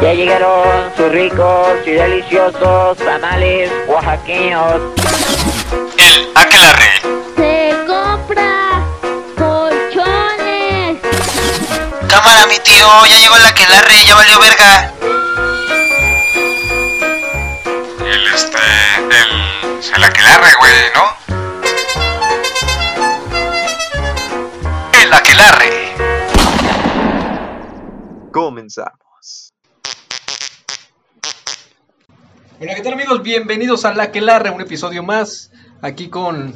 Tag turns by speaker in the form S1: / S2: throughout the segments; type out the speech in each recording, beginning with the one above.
S1: Ya llegaron sus ricos y deliciosos tamales oaxaqueños.
S2: El aquelarre.
S3: Se compra colchones.
S2: Cámara, mi tío, ya llegó el aquelarre, ya valió verga. El este. El. El aquelarre, güey, ¿no? El aquelarre.
S4: Comenzamos.
S5: Hola, ¿qué tal amigos? Bienvenidos a La Quelarre, un episodio más. Aquí con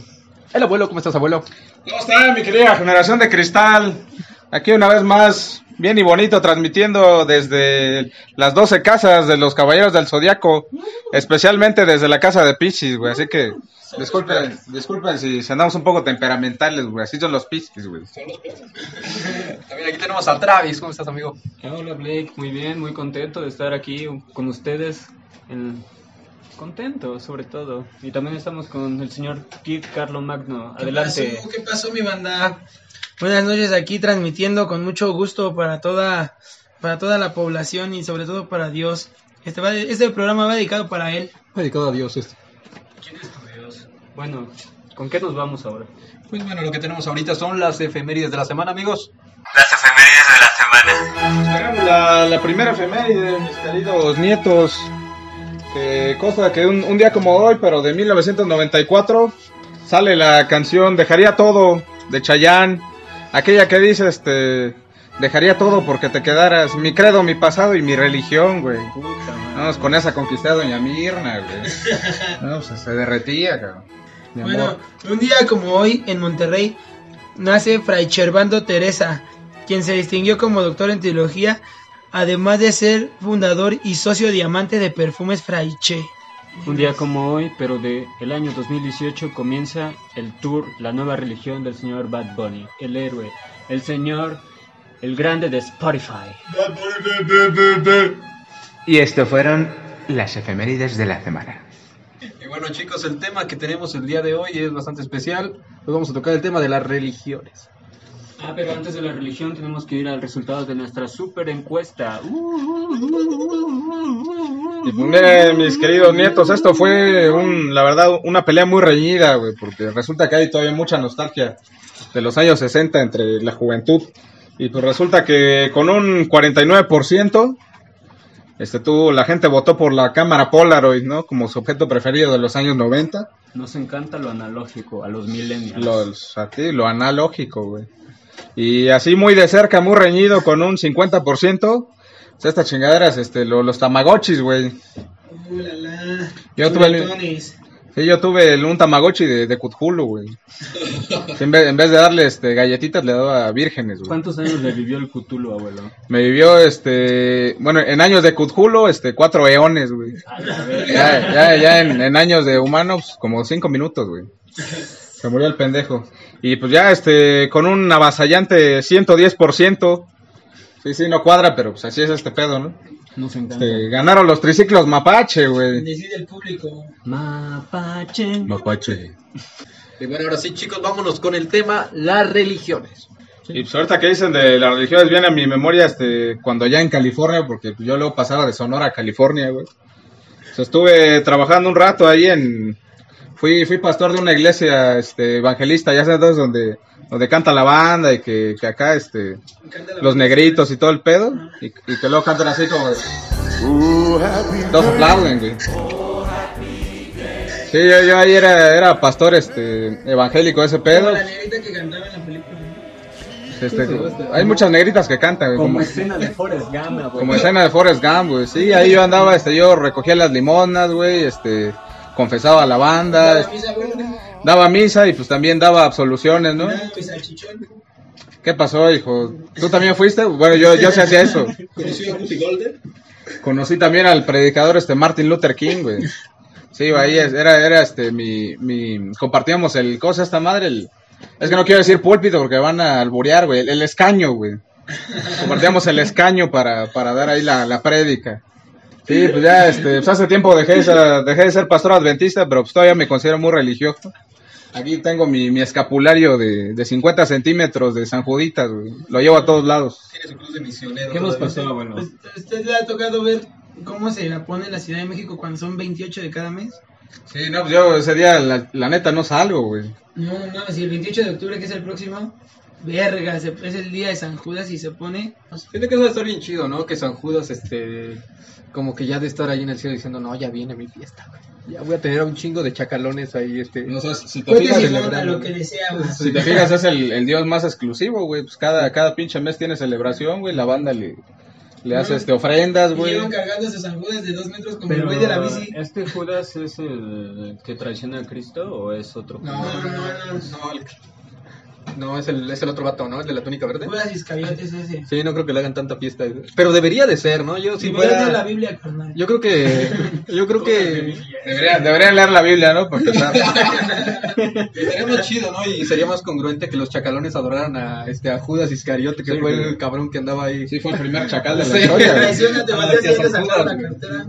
S5: el abuelo. ¿Cómo estás, abuelo?
S6: ¿Cómo está mi querida generación de cristal? Aquí una vez más, bien y bonito, transmitiendo desde las 12 casas de los Caballeros del Zodiaco, especialmente desde la casa de Pisces, güey. Así que disculpen, disculpen si andamos un poco temperamentales, güey. Así son los Pisces, güey.
S5: También aquí tenemos a Travis. ¿Cómo estás, amigo?
S7: Hola Blake, muy bien, muy contento de estar aquí con ustedes. En... Contento, sobre todo. Y también estamos con el señor Kid Carlo Magno. Adelante.
S8: ¿Qué pasó, mi banda? Buenas noches aquí transmitiendo con mucho gusto para toda para toda la población y sobre todo para Dios. Este, va- este programa va dedicado para él.
S5: Dedicado a Dios este.
S7: ¿Quién es tu Dios? Bueno, ¿con qué nos vamos ahora?
S5: Pues bueno, lo que tenemos ahorita son las efemérides de la semana, amigos.
S2: Las efemérides de la semana.
S6: La, la primera efeméride, mis queridos nietos. Que cosa que un, un día como hoy, pero de 1994, sale la canción Dejaría todo de Chayanne. Aquella que dice, este, dejaría todo porque te quedaras mi credo, mi pasado y mi religión, güey. Vamos, con esa conquisté a Doña Mirna, güey. No, pues se derretía, cabrón. Mi
S8: Bueno,
S6: amor.
S8: un día como hoy en Monterrey nace Fray Chervando Teresa, quien se distinguió como doctor en teología, además de ser fundador y socio diamante de Perfumes Fraiche.
S7: Un día como hoy, pero de el año 2018 comienza el tour La nueva religión del señor Bad Bunny, el héroe, el señor, el grande de Spotify.
S4: Y esto fueron las efemérides de la semana.
S5: Y bueno, chicos, el tema que tenemos el día de hoy es bastante especial. Hoy vamos a tocar el tema de las religiones.
S7: Ah, pero antes de la religión tenemos que ir al resultado de nuestra super encuesta.
S6: Y pues, mis queridos nietos, esto fue, un, la verdad, una pelea muy reñida, güey, porque resulta que hay todavía mucha nostalgia de los años 60 entre la juventud. Y pues resulta que con un 49%, este, tú, la gente votó por la cámara Polaroid, ¿no? Como su objeto preferido de los años 90.
S7: Nos encanta lo analógico, a los millennials.
S6: Los, a ti, lo analógico, güey. Y así muy de cerca, muy reñido, con un 50%. pues, Estas chingaderas, este, lo- los tamagotchis, güey. Yo tuve el- Sí, yo tuve el- un Tamagotchi de, de Cthulhu, güey. Sí, en, vez, en vez de darle este, galletitas, le daba vírgenes, güey.
S7: ¿Cuántos años le vivió el Cthulhu, abuelo?
S6: Me vivió, este, bueno, en años de Cthulhu, este, cuatro eones, güey. Ya, ya, ya en, en años de humanos, como cinco minutos, güey. Se murió el pendejo. Y pues ya, este, con un avasallante 110%. Sí, sí, no cuadra, pero pues así es este pedo, ¿no?
S7: Nos encanta.
S6: Este, ganaron los triciclos Mapache, güey.
S8: Decide el público.
S7: Mapache.
S6: Mapache.
S5: Y bueno, ahora sí, chicos, vámonos con el tema las religiones.
S6: Y pues ahorita que dicen de las religiones viene a mi memoria este cuando ya en California, porque pues, yo luego pasaba de Sonora a California, güey. O sea, estuve trabajando un rato ahí en fui fui pastor de una iglesia este evangelista, ya sabes donde donde canta la banda y que, que acá este los negritos y todo el pedo y, y que luego cantan así como dos aplauden, güey. Sí, yo, yo ahí era, era pastor este evangélico ese pedo.
S8: La negrita que cantaba en la película.
S6: Este, hay muchas negritas que cantan, güey,
S7: Como
S6: como,
S7: escena de Forrest Gump, abuelo.
S6: como escena de Forrest Gump, güey. Sí, ahí yo andaba, este, yo recogía las limonas, güey, este, confesaba a la banda,
S8: misa,
S6: daba misa y pues también daba absoluciones, ¿no?
S8: Nada, salchichón.
S6: ¿Qué pasó, hijo? ¿Tú también fuiste? Bueno, yo, yo sí hacía eso.
S8: ¿Conocí a Golden?
S6: Conocí también al predicador, este, Martin Luther King, güey. Sí, ahí era, era, este, mi, mi, compartíamos el, cosa esta madre, el, es que no quiero decir púlpito porque van a alburear, güey, el, el escaño, güey. Compartíamos el escaño para, para dar ahí la, la prédica. Sí, pues ya, este, pues hace tiempo dejé, de ser- dejé de ser pastor adventista, pero pues todavía me considero muy religioso. Aquí tengo mi, mi escapulario de, de 50 centímetros de San Juditas, güey. Lo llevo a todos lados.
S5: Tiene su cruz de misionero.
S7: ¿Qué nos pasó, abuelo?
S8: Pues, ¿a ¿Usted le ha tocado ver cómo se la pone la Ciudad de México cuando son 28 de cada mes?
S6: Sí, no, pues yo ese día, la, la neta, no salgo, güey.
S8: No, no, si el 28 de octubre, que es el próximo, verga, se- es el día de San Judas y se pone...
S5: Siento que estar bien chido, ¿no? Que San Judas, este, como que ya de estar ahí en el cielo diciendo, no, ya viene mi fiesta, güey. Ya voy a tener a un chingo de chacalones ahí, este.
S6: No sé, si te fijas,
S8: lo que
S6: si te fijas es el, el dios más exclusivo, güey. Pues cada, cada pinche mes tiene celebración, güey. La banda le, le hace este, ofrendas, güey.
S8: llevan cargando sus San Judas de dos metros como el güey de la bici.
S7: ¿este Judas es el que traiciona a Cristo o es otro?
S5: No, no, no, no, el- no, es el, es el otro vato, ¿no? El de la túnica verde.
S8: Judas Iscariotes ese.
S5: Sí, no creo que le hagan tanta fiesta. Pero debería de ser, ¿no? Yo si
S8: Si fuera de la. Biblia, carnal.
S5: Yo creo que... Yo creo que...
S6: Deberían, deberían leer la Biblia, ¿no? Empezar.
S5: Sería más chido, ¿no? Y sería más congruente que los chacalones adoraran a, este, a Judas Iscariote, que
S6: Sí,
S5: fue el cabrón que andaba ahí.
S6: Sí, fue el primer chacal de la
S5: Sí.
S6: historia.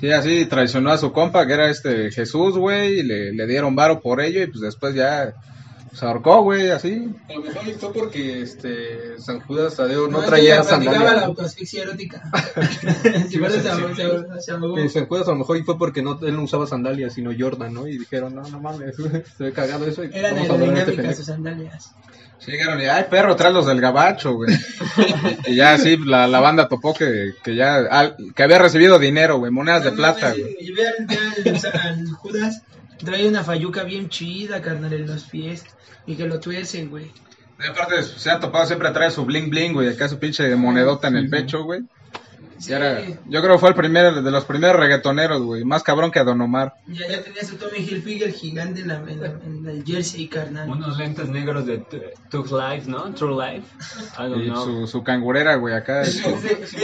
S6: Sí, así traicionó a su compa, que era este Jesús, güey. Y le, le dieron varo por ello. Y pues después ya se ahorcó, güey, así.
S5: A lo mejor fue porque este, San Judas Tadeo no,
S8: es que
S5: traía
S8: practicaba la
S5: sandalias.
S8: autoasfixia erótica. si fuera se ahogó,
S5: San Judas a lo mejor y fue porque no, él no usaba sandalias, sino Jordan, ¿no? Y dijeron, no, no mames, se ve cagado eso. y
S8: Eran
S5: este
S8: aerodinámicas
S5: pendejo.
S8: sus sandalias.
S6: Sí, llegaron y, ay, perro, trae los del gabacho, güey. y ya así la, la banda topó que, que ya, al- que había recibido dinero, güey, monedas de
S8: No
S6: plata, güey.
S8: Y vean, vean Judas, trae una fayuca bien chida, carnal, en los pies. Y que lo tuercen, güey.
S6: Y aparte, se ha topado, siempre trae su bling bling, güey, acá su pinche monedota en el pecho, güey. Y
S8: Sí,
S6: era- yo creo que fue el primer, de los primeros reggaetoneros, güey, más cabrón que a Don Omar.
S8: ya, ya tenía su Tommy Hilfiger gigante en, la, en, la- en el jersey, carnal.
S7: Unos lentes negros de T- Tug Life, ¿no? True Life. I don't
S6: Y
S7: know.
S6: su, su cangurera, güey, acá. este,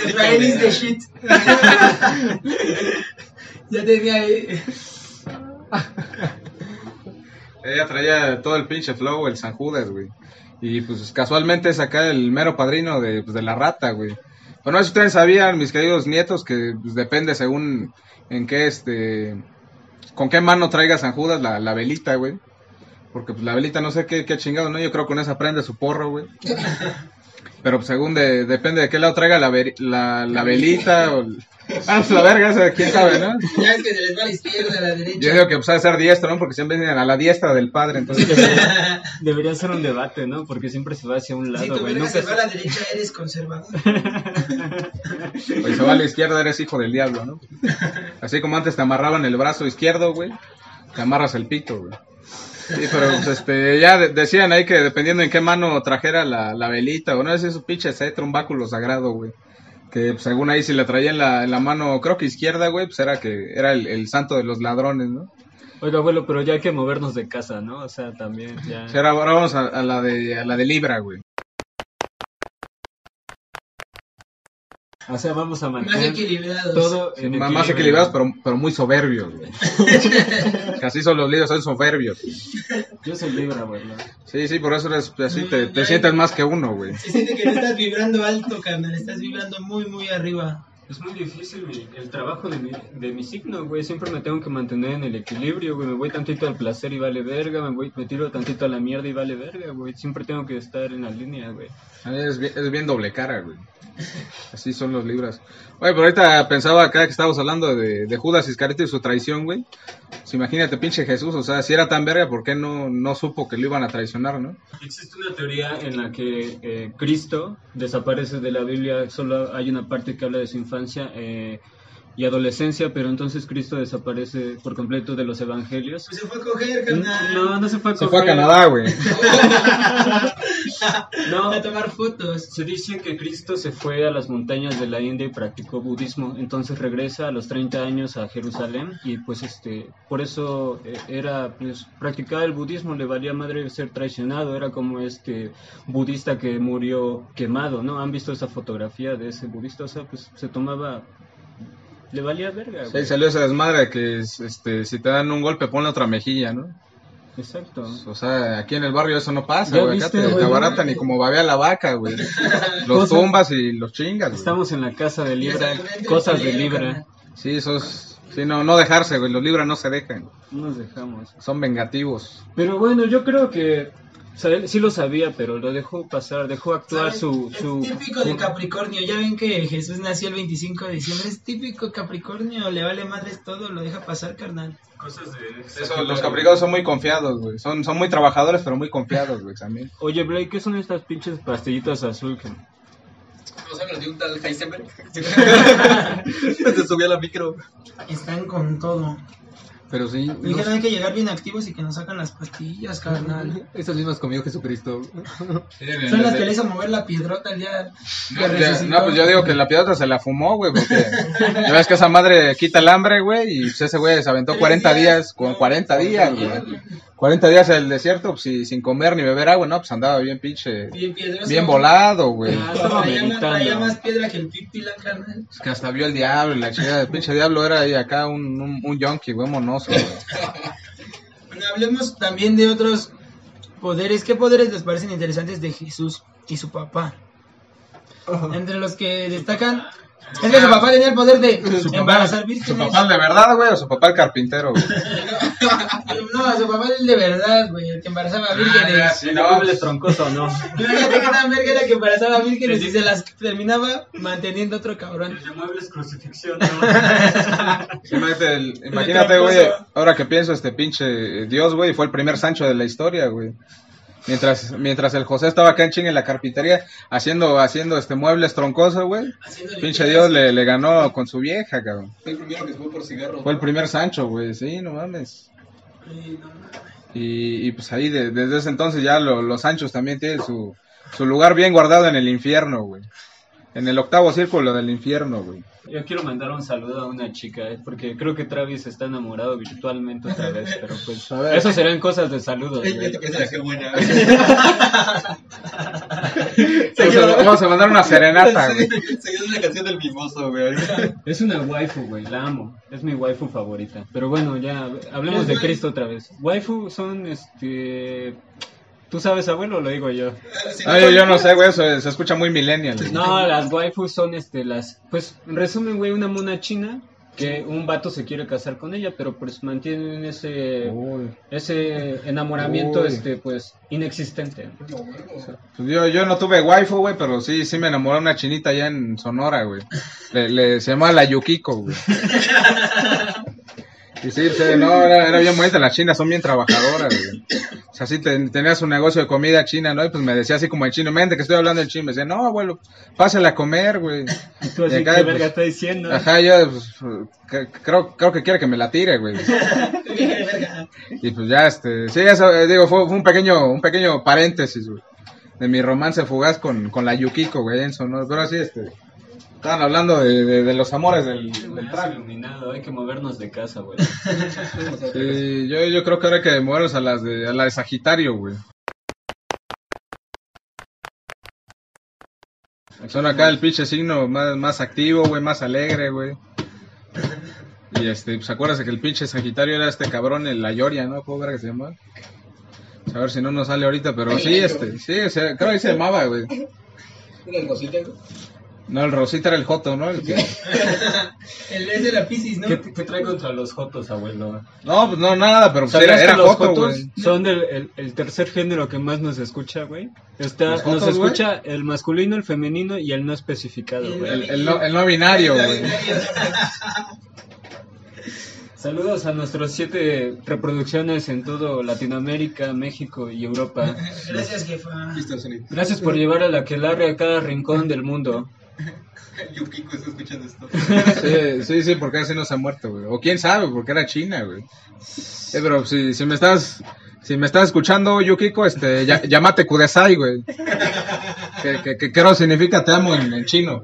S8: Israel is the shit. ya tenía ahí.
S6: Ella traía todo el pinche flow, el San Judas, güey. Y pues casualmente es acá el mero padrino de, pues, de la rata, güey. Pero no sé si ustedes sabían, mis queridos nietos, que pues, depende según en qué, este, con qué mano traiga San Judas la, la velita, güey. Porque pues la velita no sé qué, qué chingado, ¿no? Yo creo que con esa prende su porro, güey. Pero pues, según de, depende de qué lado traiga la, la, la velita o... Ah, pues la verga, quién sabe, ¿no?
S8: Ya es que se les va a la izquierda, a la derecha.
S6: Yo digo que pues ha de ser diestro, ¿no? Porque siempre vienen a la diestra del padre, entonces...
S7: Debería ser un debate, ¿no? Porque siempre se va hacia un
S8: si
S7: lado,
S8: tu
S7: güey.
S8: verga
S7: Nunca
S8: se va a la derecha, eres conservador.
S6: Pues se va a la izquierda, eres hijo del diablo, ¿no? Así como antes te amarraban el brazo izquierdo, güey, te amarras el pito, güey. Sí, pero pues, este, ya de- decían ahí que dependiendo en qué mano trajera la, la velita, o no sé si es un pinche cetro, un báculo sagrado, güey. Que pues, según ahí si le traía en la, en la mano, creo que izquierda, güey, pues era que era el, el santo de los ladrones, ¿no?
S7: Oiga, abuelo, pero ya hay que movernos de casa, ¿no? O sea, también ya...
S6: Ahora, ahora vamos a, a la de a la de Libra, güey.
S7: O sea, vamos a
S8: Más
S7: mantener
S8: equilibrados.
S7: todo
S6: Sí,
S7: en
S6: más, más equilibrados, pero, pero muy soberbios, güey. que así son los líderes, son soberbios.
S7: Yo soy Libra, abuelo.
S6: Sí, sí, por eso eres, así
S8: No,
S6: te, te sientes más que uno, güey.
S8: Se siente que no estás vibrando alto, carnal. Estás vibrando muy, muy arriba.
S7: Es muy difícil mi- el trabajo de mi, de mi signo, güey. Siempre me tengo que mantener en el equilibrio, güey. Me voy tantito al placer y vale verga. Me, voy, me tiro tantito a la mierda y vale verga, güey. Siempre tengo que estar en la línea, güey.
S6: Es bien, es bien doble cara, güey. Así son los libras. Oye, pero ahorita pensaba acá que estábamos hablando de, de Judas Iscariote y su traición, güey. Pues imagínate, pinche Jesús, o sea, si era tan verga, ¿por qué no, no supo que lo iban a traicionar, no?
S7: Existe una teoría en la que eh, Cristo desaparece de la Biblia, solo hay una parte que habla de su infancia eh, y adolescencia, pero entonces Cristo desaparece por completo de los evangelios.
S8: Pues se fue a coger, carnal.
S7: No, no se fue a
S6: Se fue a
S7: coger.
S6: Canadá, güey.
S7: No,
S8: A tomar fotos.
S7: Se dice que Cristo se fue a las montañas de la India y practicó budismo, entonces regresa a los 30 años a Jerusalén y pues este, por eso eh, era, pues practicaba el budismo, le valía madre ser traicionado, era como este budista que murió quemado, ¿no? ¿Han visto esa fotografía de ese budista? O sea, pues se tomaba, le valía verga,
S6: Sí,
S7: güey.
S6: salió esa desmadre de que este, si te dan un golpe, ponle otra mejilla, ¿no?
S7: Exacto.
S6: O sea, aquí en el barrio eso no pasa,
S7: ¿Ya
S6: güey. Acá te, te abaratan y como babea la vaca, güey. Los tumbas y los chingas, güey.
S7: Estamos en la casa de Libra, cosas de Libra.
S6: Sí, esos, sí, Sí, no, no dejarse, güey. Los libros no se dejan.
S7: No nos dejamos.
S6: Son vengativos.
S7: Pero bueno, yo creo que o sea, él sí lo sabía, pero lo dejó pasar, dejó actuar
S8: ¿Saben?
S7: su...
S8: Es
S7: su
S8: típico de Capricornio. Ya ven que Jesús nació el 25 de diciembre. Es típico Capricornio. Le vale madres todo. Lo deja pasar, carnal.
S7: cosas de...
S6: Eso, los capricornios son muy confiados, güey. Son, son muy trabajadores, pero muy confiados, güey, también.
S7: Oye, Blake, ¿qué son estas pinches pastillitas azul que...
S5: ¿No sabes de un tal Heisenberg? Se subió a la micro.
S8: Están con todo.
S5: Pero sí, no-
S8: Dijeron hay que llegar bien activos y que nos sacan las pastillas, carnal.
S5: esas mismas comió Jesucristo.
S8: Son las que le hizo mover la piedrota el día que
S6: No, ya- no, pues yo digo que la piedra se la fumó, güey, porque ya ves que esa madre quita el hambre, güey, y pues ese güey se aventó 40 días, con 40 días, güey. 40 días en el desierto, pues y sin comer ni beber agua, no, pues andaba bien pinche,
S8: Bien
S6: volado, güey.
S7: Ah, estaba
S8: Traía más-
S7: meditando.
S8: traía más piedra que el pipila, carnal.
S6: Es que hasta vio el diablo, y la chica el pinche diablo era ahí acá un, un, un yonki, güey, monoso, güey.
S8: Bueno, hablemos también de otros poderes. ¿Qué poderes les parecen interesantes de Jesús y su papá? Entre los que destacan es que su papá tenía el poder de embarazar
S6: Su
S8: vírgenes.
S6: papá de verdad, güey, o su papá el carpintero, güey.
S8: No, su papá el de verdad, güey, el que embarazaba vírgenes.
S6: Sí,
S7: ¿No hables troncoso o no?
S8: Fíjate qué tan verga era que embarazaba vírgenes y se las terminaba manteniendo otro cabrón.
S7: De muebles crucifixión,
S6: Imagínate, el- imagínate, güey, ahora que pienso, este pinche Dios, güey, fue el primer Sancho de la historia, güey. Mientras, mientras el José estaba acá en en la carpintería haciendo, haciendo este muebles troncosos, güey. Pinche. Dios le, le ganó con su vieja, cabrón.
S5: Fue el primero que se fue por cigarros.
S6: Fue el primer Sancho, güey, sí, no mames.
S8: Sí, no mames.
S6: Y, y pues ahí, de- desde ese entonces ya lo- los Sanchos también tienen su, su lugar bien guardado en el infierno, güey. En el octavo círculo del infierno, güey.
S7: Yo quiero mandar un saludo a una chica, eh, porque creo que Travis está enamorado virtualmente otra vez, pero pues
S6: A ver.
S7: eso serán cosas de saludos.
S5: Pensaba, qué buena.
S6: Vamos a, vamos a mandar una serenata, güey.
S5: Seguía una canción del mimoso, güey.
S7: Es una waifu, güey, la amo. Es mi waifu favorita. Pero bueno, ya hablemos de Cristo otra vez. Waifu son, este... ¿Tú sabes, abuelo, o lo digo yo?
S6: Ay, yo, yo no sé, güey, eso se escucha muy millennial. güey.
S7: No, las waifus son, este, las... Pues, en resumen, güey, una mona china que un vato se quiere casar con ella, pero pues mantienen ese...
S6: Uy.
S7: Ese enamoramiento,
S6: Uy.
S7: este, pues, inexistente.
S6: Pues yo, yo no tuve waifu, güey, pero sí, sí me enamoré de una chinita allá en Sonora, güey. Le, le- se llama la Yukiko, güey. Y sí, sí, no, era, era bien bonita, las chinas son bien trabajadoras, güey. O sea, sí te- tenía su negocio de comida china, ¿no? Y pues me decía así como el chino, mente que estoy hablando del chino, me decía, no, abuelo, pásale a comer, güey.
S7: Y tú así,
S6: acá,
S7: ¿qué
S6: pues,
S7: verga está diciendo?
S6: Ajá, yo, pues, creo, creo que quiere que me la tire, güey. Y pues ya, este, sí, eso, eh, digo, fue, fue un pequeño, un pequeño paréntesis, güey, de mi romance fugaz con, con la Yukiko, güey, en Sonora. Pero sí, este, estaban hablando de, de, de los amores del, del
S7: Estás
S6: trago.
S7: iluminado, hay que movernos de casa, güey.
S6: Sí, yo, yo creo que ahora hay que movernos a las de, a la de Sagitario, güey. Son acá el pinche signo más, más activo, güey, más alegre, güey. Y este, pues acuérdate que el pinche Sagitario era este cabrón, el Ayoria, ¿no? ¿Cómo era que se llama? Pues, A ver si no nos sale ahorita, pero sí, este, sí, o sea, creo que se llamaba, güey.
S5: ¿Era el Rosita, güey?
S6: No, el Rosita era el Joto, ¿no? El que-
S8: El es de la Piscis, ¿no?
S7: ¿Qué, qué trae contra los jotos, abuelo?
S6: No, pues no, nada, pero pues
S7: ¿Sabías
S6: era, era
S7: que los
S6: Joto,
S7: jotos
S6: güey.
S7: son del, el, el tercer género que más nos escucha, güey? Está,
S6: ¿Los
S7: nos escucha el masculino, el femenino y el no especificado, güey.
S6: El, el no, el no binario, güey.
S7: Saludos a nuestros siete reproducciones en todo Latinoamérica, México y Europa.
S8: Gracias, jefa.
S7: Gracias por llevar a la Aquelarre a cada rincón del mundo.
S5: Yukiko está escuchando esto.
S6: Sí, sí, sí, porque así no se ha muerto, güey. O quién sabe, porque era China, güey. Eh, pero si, si me estás, si me estás escuchando, Yukiko, este, ya- llámate Kudesai, güey. Que, que, que creo significa te amo en, en chino.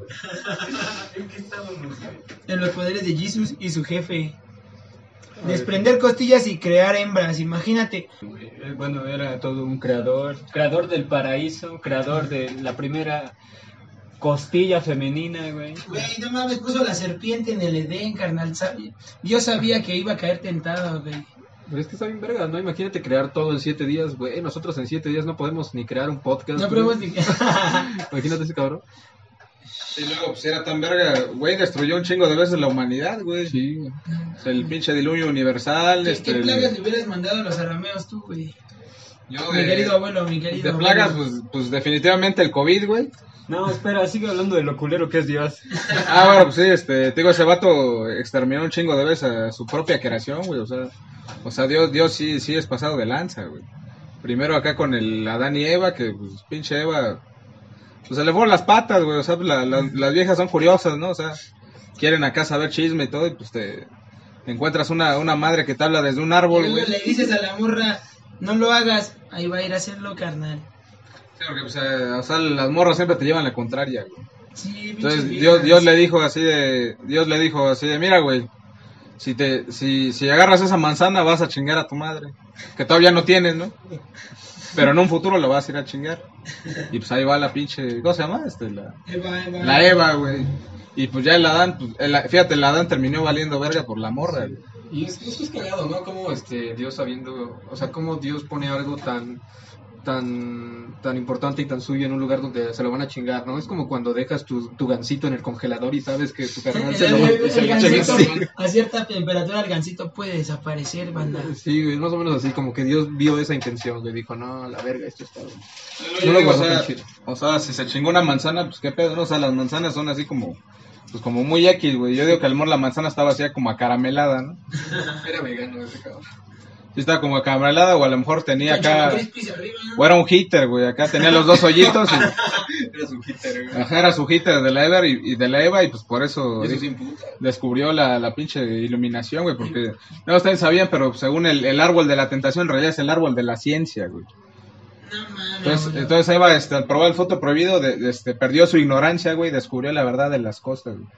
S8: En los poderes de Jesus y su jefe. Desprender costillas y crear hembras, imagínate.
S7: Eh, Bueno, era todo un creador, creador del paraíso, creador de la primera costilla femenina, güey.
S8: Güey, no mames, puso la serpiente en el Edén, carnal. Yo sabía que iba a caer tentado, güey.
S5: Pero es que está bien verga, ¿no? Imagínate crear todo en siete días, güey. Nosotros en siete días no podemos ni crear un podcast.
S8: No, vos di-
S5: Imagínate ese cabrón.
S6: Y luego, pues era tan verga, güey, destruyó un chingo de veces la humanidad, güey.
S5: Sí, güey.
S6: El pinche diluvio universal,
S8: ¿Qué,
S6: este...
S8: qué
S6: el-
S8: plagas le hubieras mandado a los arameos tú, güey?
S6: yo
S8: Mi
S6: de-
S8: querido abuelo, mi querido
S6: De
S8: abuelo.
S6: plagas, pues, pues definitivamente el COVID, güey.
S7: No, espera, sigue hablando de lo culero que es Dios.
S6: Ah, bueno, pues sí, este, te digo, ese vato exterminó un chingo de veces a su propia creación, güey, o sea, o sea, Dios, Dios sí, sí es pasado de lanza, güey. Primero acá con el Adán y Eva, que pues pinche Eva, pues se le fueron las patas, güey, o sea, la- la- las viejas son curiosas, ¿no? O sea, quieren acá saber chisme y todo, y pues te encuentras una, una madre que te habla desde un
S8: Y
S6: árbol,
S8: luego
S6: güey.
S8: le dices a la morra, no lo hagas, ahí va a ir a hacerlo, carnal.
S6: Sí, porque, pues, eh, o sea, las morras siempre te llevan la contraria, güey.
S8: Sí,
S6: Entonces. Dios, Dios le dijo así de, Dios le dijo así de, mira güey, si te, si, si agarras esa manzana vas a chingar a tu madre, que todavía no tienes, ¿no? Pero en un futuro lo vas a ir a chingar. Y pues ahí va la pinche, ¿cómo se llama? Este, la,
S8: Eva, Eva.
S6: la Eva, güey. Y pues ya el Adán, pues, el- fíjate, el Adán terminó valiendo verga por la morra, güey.
S5: Y es, es que es cagado, ¿no? Como este, Dios sabiendo, o sea, cómo Dios pone algo tan tan tan importante y tan suyo en un lugar donde se lo van a chingar, ¿no? Es como cuando dejas tu, tu gancito en el congelador y sabes que tu carnal se lo va
S8: el-
S5: se
S8: el
S5: lo va a chingar.
S8: gansito, a cierta temperatura el gancito puede desaparecer, banda.
S5: Sí, güey, más o menos así, como que Dios vio esa intención, güey, dijo, no, la verga, esto está... No lo
S6: digo, o, sea,
S5: tan chido.
S6: o sea, si se chingó una manzana, pues qué pedo, ¿no? O sea, las manzanas son así como, pues como muy X, güey. Yo digo que a lo mejor la manzana estaba así como acaramelada, ¿no?
S5: Era vegano ese cabrón.
S6: Sí estaba como acaramelada o a lo mejor tenía acá... O era un hitter, güey. Acá tenía los dos hoyitos y...
S5: Era su hitter, güey.
S6: Ajá, era su hitter de la Eva y, y de la Eva y pues por eso descubrió la, la pinche iluminación, güey. Porque no ustedes sabían, pero según el, el árbol de la tentación en realidad es el árbol de la ciencia, güey.
S8: No mames.
S6: Entonces, entonces Eva, este, al probar el fruto prohibido, de- de- este, perdió su ignorancia, güey, y descubrió la verdad de las cosas, güey.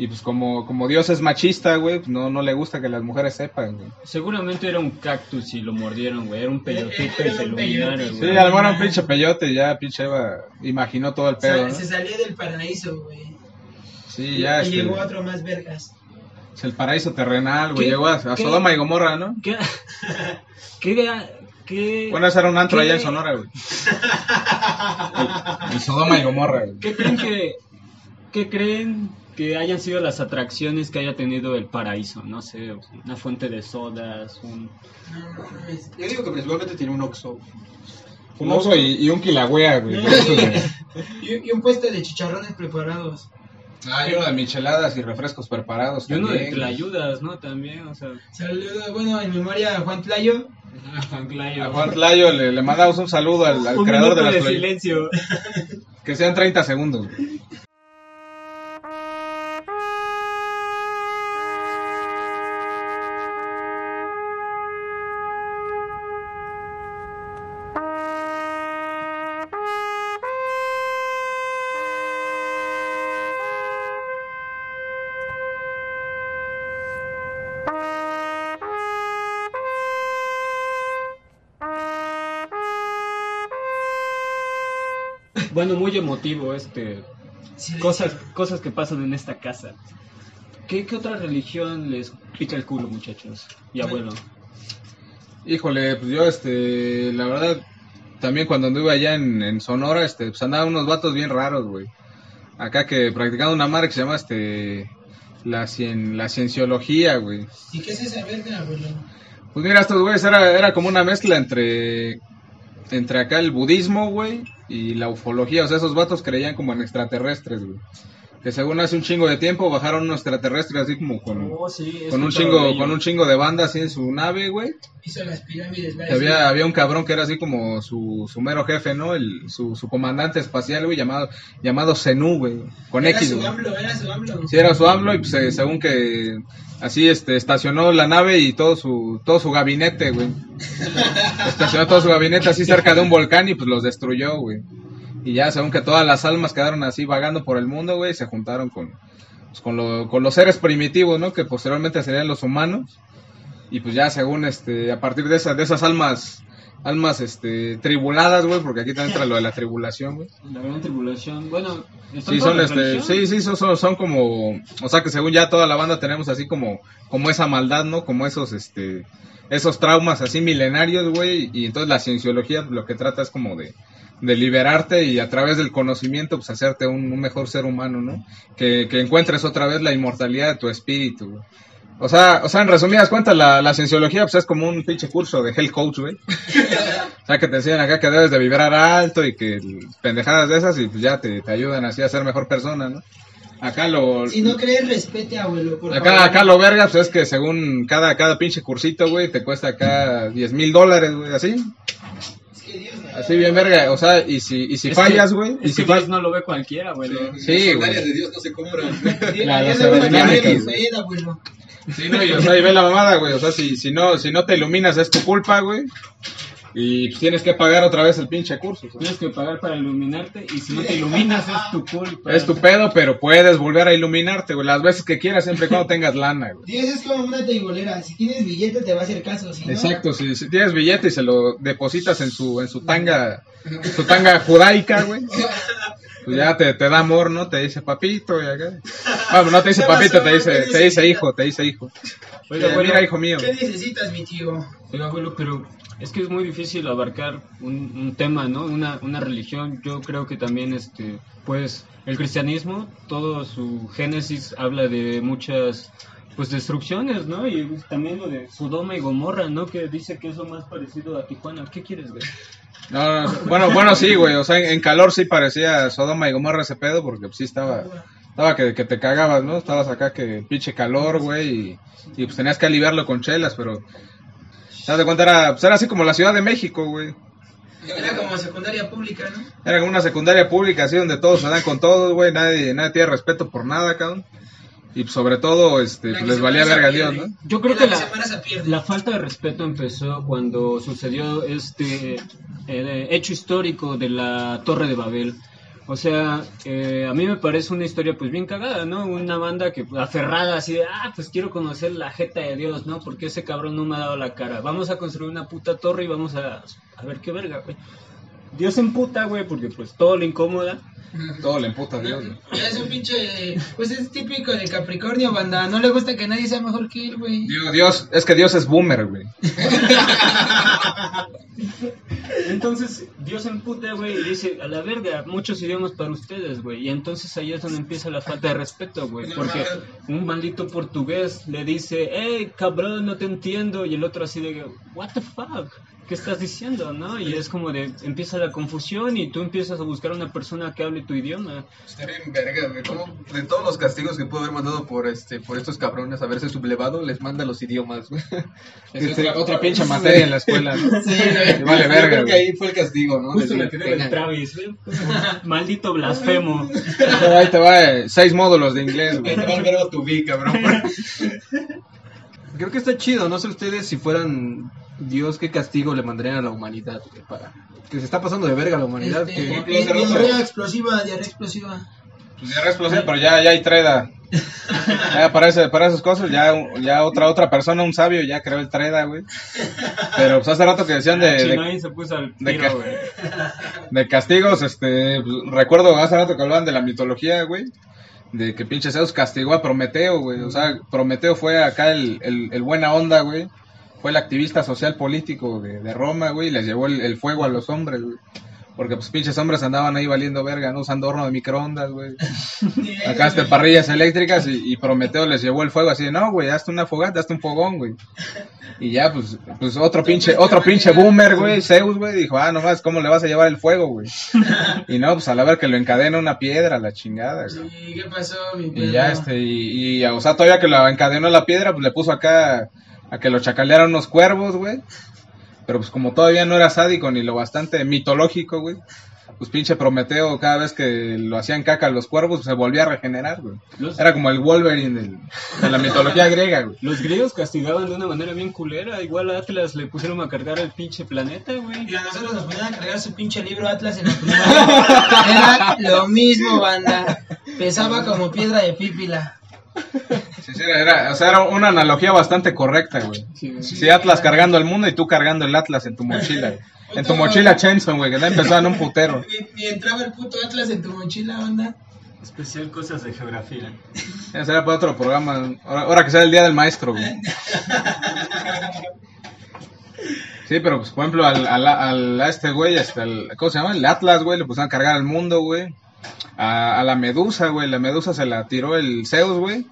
S6: Y pues como, como Dios es machista, güey, pues no, no le gusta que las mujeres sepan, güey.
S7: Seguramente era un cactus y lo mordieron, güey. Era un peyotito y se
S8: un
S7: iluminaron,
S8: peyote.
S6: Sí,
S7: güey.
S6: a lo mejor era un pinche peyote y ya pinche Eva imaginó todo el pedo, ¿no?
S8: Se salía del paraíso, güey.
S6: Sí, ya,
S8: y
S6: este,
S8: llegó otro más vergas.
S6: es el paraíso terrenal, güey, llegó a, a. Sodoma y Gomorra, ¿no?
S7: ¿Qué? ¿Qué? ¿Qué?
S6: Bueno, ese era un antro
S7: ¿Qué?
S6: allá en Sonora, güey. El Sodoma y Gomorra, güey.
S7: ¿Qué creen que, qué creen que hayan sido las atracciones que haya tenido el paraíso? No sé, una fuente de sodas, un...
S5: Yo digo que principalmente tiene un Oxxo.
S6: Un oso y, y un quilagüea, güey.
S8: Y, y un puesto de chicharrones preparados.
S6: Ah, y uno de micheladas y refrescos preparados
S7: Y uno de. Tlayudas, ¿no? También, o sea...
S8: Saludos, bueno, en memoria a Juan Tlayo.
S7: Juan Clayo.
S6: A Juan Tlayo le, le mandamos un saludo al, al
S7: un
S6: creador de las
S7: de silencio.
S6: Que sean 30 segundos. güey.
S7: Muy emotivo este... Cosas, cosas que pasan en esta casa. ¿Qué, qué otra religión les pica el culo, muchachos? Y abuelo.
S6: Híjole, pues yo, este, la verdad, también cuando anduve allá en, en Sonora, este, pues andaban unos vatos bien raros, güey. Acá que practicando una madre que se llama, este, la, cien, la cienciología, güey.
S8: ¿Y qué es esa verga, abuelo?
S6: Pues mira, estos güeyes era, era como una mezcla entre, entre acá el budismo, güey, y la ufología. O sea, esos vatos creían como en extraterrestres, güey. Que según hace un chingo de tiempo bajaron unos extraterrestres así como con,
S7: Oh, sí,
S6: con un chingo, con un chingo de banda así en su nave, güey.
S8: Hizo las pirámides,
S6: había, había un cabrón que era así como su, su mero jefe, ¿no? El, su, su comandante espacial, güey, llamado, llamado Zenú, güey. Con
S8: Era
S6: X,
S8: su
S6: güey.
S8: AMLO, era su AMLO.
S6: Sí, era su AMLO y pues, eh, según que así este estacionó la nave y todo su todo su gabinete, güey. Estacionó todo su gabinete así cerca de un volcán y pues los destruyó, güey. Y ya según que todas las almas quedaron así vagando por el mundo, güey, se juntaron con pues, con, lo- con los seres primitivos, ¿no? Que posteriormente serían los humanos. Y pues ya según este a partir de esas de esas almas almas este tribuladas, güey, porque aquí también entra lo de la tribulación, güey.
S7: La gran tribulación. Bueno, ¿están
S6: Sí, son este, sí, sí, son, son, son como, o sea que según ya toda la banda tenemos así como, como esa maldad, ¿no? Como esos, este, esos traumas así milenarios, güey, y entonces la cienciología lo que trata es como de, de liberarte y a través del conocimiento pues hacerte un, un mejor ser humano, ¿no? Que, que encuentres otra vez la inmortalidad de tu espíritu, güey. O sea, o sea, en resumidas cuentas, la, la cienciología pues es como un pinche curso de Hell Coach, güey. o sea, que te enseñan acá que debes de vibrar alto y que pendejadas de esas y pues ya te, te ayudan así a ser mejor persona, ¿no? Acá lo...
S8: Si no crees, respete, abuelo. Por
S6: Acá,
S8: favor.
S6: acá lo verga, pues es que según cada, cada pinche cursito, güey, te cuesta acá 10 mil dólares, güey, así.
S8: Es que Dios no-
S6: Así bien verga, o sea, y si, y si
S7: Es
S6: fallas, güey, y si fallas...
S7: no lo ve cualquiera, güey.
S6: Sí, güey.
S5: de Dios no se compran.
S8: Dios-
S6: La-
S8: Dios
S6: las Sí, no, y, o sea, y ve la mamada, güey, o sea, si, si, no, si no te iluminas es tu culpa, güey, y pues tienes que pagar otra vez el pinche curso. sea.
S7: Tienes que pagar para iluminarte y si no te iluminas es tu culpa.
S6: Es tu pedo, pero puedes volver a iluminarte, güey, las veces que quieras, siempre y cuando tengas lana, güey.
S8: Dios es como una teibolera. Si tienes billete, te va a hacer caso. Si no,
S6: Exacto, si, si tienes billete y se lo depositas en su, en su tanga, su tanga judaica, güey, pues ya te, te da amor, ¿no? Te dice papito y acá. Vamos, no te dice
S8: ¿Qué
S6: papito, te dice,
S8: ¿Qué
S6: te dice hijo, te dice hijo.
S7: Oiga, bueno,
S6: mira, hijo mío.
S8: ¿Qué necesitas, mi tío?
S7: Oiga, abuelo, pero es que es muy difícil abarcar un, un tema, ¿no? Una, una religión. Yo creo que también, este, pues, el cristianismo, todo su génesis habla de muchas, pues, destrucciones, ¿no? Y también lo de Sodoma y Gomorra, ¿no? Que dice que es lo más parecido a Tijuana. ¿Qué quieres, güey?
S6: No, no, bueno, bueno, sí, güey, o sea, en, calor sí parecía Sodoma y Gomorra ese pedo, porque pues, sí estaba, estaba que, que te cagabas, ¿no? Estabas acá que pinche calor, güey, y, y, pues tenías que aliviarlo con chelas, pero, ¿te das cuenta? Era, pues era así como la Ciudad de México, güey.
S8: Era como secundaria pública, ¿no?
S6: Era como una secundaria pública, así donde todos se dan con todos, güey, nadie, nadie tiene respeto por nada, cabrón. Y pues, sobre todo, este,
S8: La
S6: pues les valía verga Dios. ¿no?
S7: Yo creo que
S8: la
S7: falta de respeto empezó cuando sucedió este eh, hecho histórico de la Torre de Babel. O sea, eh, a mí me parece una historia pues bien cagada, ¿no? Una banda que aferrada así de, ah, pues quiero conocer la jeta de Dios, ¿no? Porque ese cabrón no me ha dado la cara. Vamos a construir una puta torre y vamos a, a ver qué verga, güey. Dios se emputa, güey, porque pues todo le incomoda.
S6: Todo le emputa a Dios, güey.
S8: Ya es un pinche. Pues es típico de Capricornio, banda. No le gusta que nadie sea mejor que él, güey.
S6: Dios, Dios, es que Dios es boomer, güey.
S7: Entonces Dios se emputa, güey, y dice, a la verga, muchos idiomas para ustedes, güey. Y entonces ahí es donde empieza la falta de respeto, güey. Porque un maldito portugués le dice, hey, cabrón, no te entiendo. Y el otro así de, what the fuck, ¿qué estás diciendo, no? Y es como de, empieza la confusión y tú empiezas a buscar a una persona que hable tu idioma.
S5: Está bien verga, güey. ¿Cómo de todos los castigos que pudo haber mandado por este por estos cabrones haberse sublevado, les manda los idiomas, güey.
S6: Es otra, otra pinche materia en la escuela, ¿no?
S5: Sí, güey.
S6: Vale
S5: Yo
S6: verga,
S5: creo que ahí fue el castigo, ¿no?
S7: Justo el Travis, güey. Maldito blasfemo.
S6: Ahí te va eh, seis módulos de inglés,
S5: Ahí
S6: güey.
S5: te va el verbo to be, cabrón. Creo que está chido, no sé ustedes si fueran Dios, qué castigo le mandarían a la humanidad, güey, para que se está pasando de verga la humanidad.
S8: Este,
S5: que-
S8: diarrea explosiva, diarrea explosiva.
S6: Pues ya explosión, pero ya, ya hay treda. Ya para, ese- para esas cosas, ya, ya otra otra persona, un sabio, ya creó el treda, güey. Pero pues hace rato que decían de, de,
S7: Chinoín se puso al
S6: de
S7: tiro,
S6: ca-
S7: güey.
S6: de castigos, este, pues, recuerdo hace rato que hablaban de la mitología, güey. De que pinche Zeus castigó a Prometeo, güey. O sea, Prometeo fue acá el, el, el buena onda, güey. Fue el activista social político de, de Roma, güey. Y les llevó el, el fuego a los hombres, güey. Porque pues pinches hombres andaban ahí valiendo verga, ¿no? Usando horno de microondas, güey. Acá hasta parrillas eléctricas y, y Prometeo les llevó el fuego así de, no, güey, hazte una fogata, hazte un fogón, güey. Y ya, pues, pues otro pinche, otro pinche boomer, güey, Zeus, güey, dijo, ah, nomás, ¿cómo le vas a llevar el fuego, güey? Y no, pues a la ver que lo encadena una piedra, la chingada, güey.
S8: Sí, ¿qué pasó, mi
S6: Y ya, este, y, y, o sea, todavía que lo encadenó la piedra, pues le puso acá a que lo chacalearan unos cuervos, güey. Pero pues como todavía no era sádico ni lo bastante mitológico, güey. Pues pinche Prometeo, cada vez que lo hacían caca a los cuervos, se volvía a regenerar, güey.
S7: Los,
S6: Era como el Wolverine del- de la mitología griega, güey.
S7: los griegos castigaban de una manera bien culera. Igual a Atlas le pusieron a cargar el pinche planeta, güey.
S8: Y a nosotros nos ponían a cargar su pinche libro Atlas en la primaria. Era lo mismo, banda. Pesaba como piedra de pípila.
S6: Sí, sí, era, o sea, era una analogía bastante correcta, güey. Sí, Atlas cargando el mundo y tú cargando el Atlas en tu mochila, güey. En tu mochila Chenson, güey, que ya empezaban un putero.
S8: Ni, entraba el puto Atlas en tu mochila, banda.
S7: Especial cosas de geografía.
S6: Ese será para otro programa. Ahora, ahora que sea el día del maestro, güey. Sí, pero pues, por ejemplo, al, al, al- a este güey, hasta el, ¿cómo se llama? El Atlas, güey, le pusieron a cargar al mundo, güey. A, a la Medusa, güey, la Medusa se la tiró el Zeus, güey.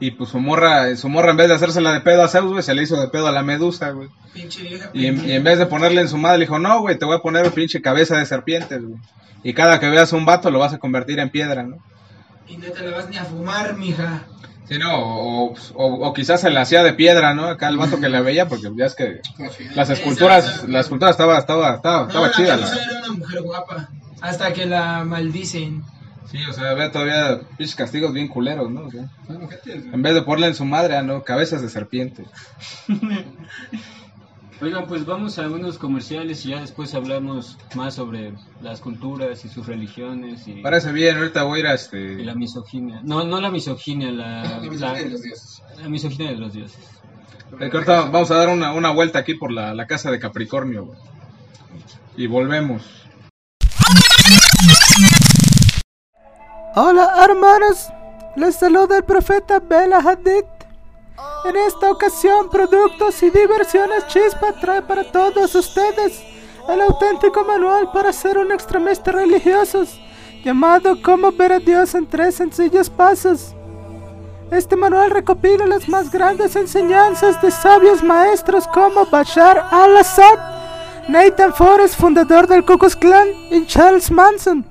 S6: Y pues su morra, su morra en vez de hacérsela de pedo a Zeus, güey, se le hizo de pedo a la Medusa, güey.
S8: Pinche vieja.
S6: Y en, y en vez de ponerle en su madre, le dijo, no, güey, te voy a poner un pinche cabeza de serpientes, güey. Y cada que veas un vato lo vas a convertir en piedra, ¿no?
S8: Y no te la vas ni a fumar, mija.
S6: Sí, no, o, o, o quizás se la hacía de piedra, ¿no? Acá el vato que la veía, porque ya es que las esculturas, la escultura estaba, estaba, estaba,
S8: No,
S6: estaba
S8: la
S6: chida.
S8: Medusa
S6: la-
S8: era una mujer guapa. Hasta que la maldicen.
S6: Sí, o sea, había todavía pinches castigos bien culeros, ¿no? O sea, en vez de ponerle en su madre, ah, no, cabezas de serpiente.
S7: Oigan, pues vamos a algunos comerciales y ya después hablamos más sobre las culturas y sus religiones y,
S6: Parece bien, ahorita voy a ir a
S7: y
S6: este...
S7: la misoginia. No, no la misoginia, la, la, la misoginia de los dioses.
S6: de que ahorita vamos a dar una, una vuelta aquí por la, la casa de Capricornio, güey. Y volvemos.
S9: Hola hermanos, les saluda el profeta Bela Hadid. En esta ocasión, productos y diversiones chispa trae para todos ustedes el auténtico manual para ser un extremista religiosos, llamado Cómo ver a Dios en tres sencillos pasos. Este manual recopila las más grandes enseñanzas de sabios maestros como Bashar al-Assad, Nathan Forrest, fundador del Ku Klux Klan, y Charles Manson.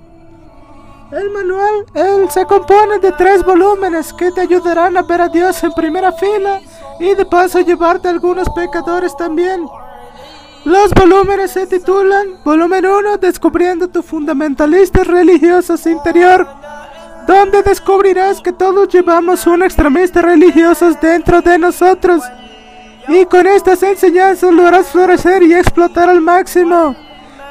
S9: El manual él se compone de tres volúmenes que te ayudarán a ver a Dios en primera fila y de paso llevarte a algunos pecadores también. Los volúmenes se titulan Volumen 1 Descubriendo tu fundamentalista religioso interior, donde descubrirás que todos llevamos un extremista religiosos dentro de nosotros y con estas enseñanzas lo harás florecer y explotar al máximo.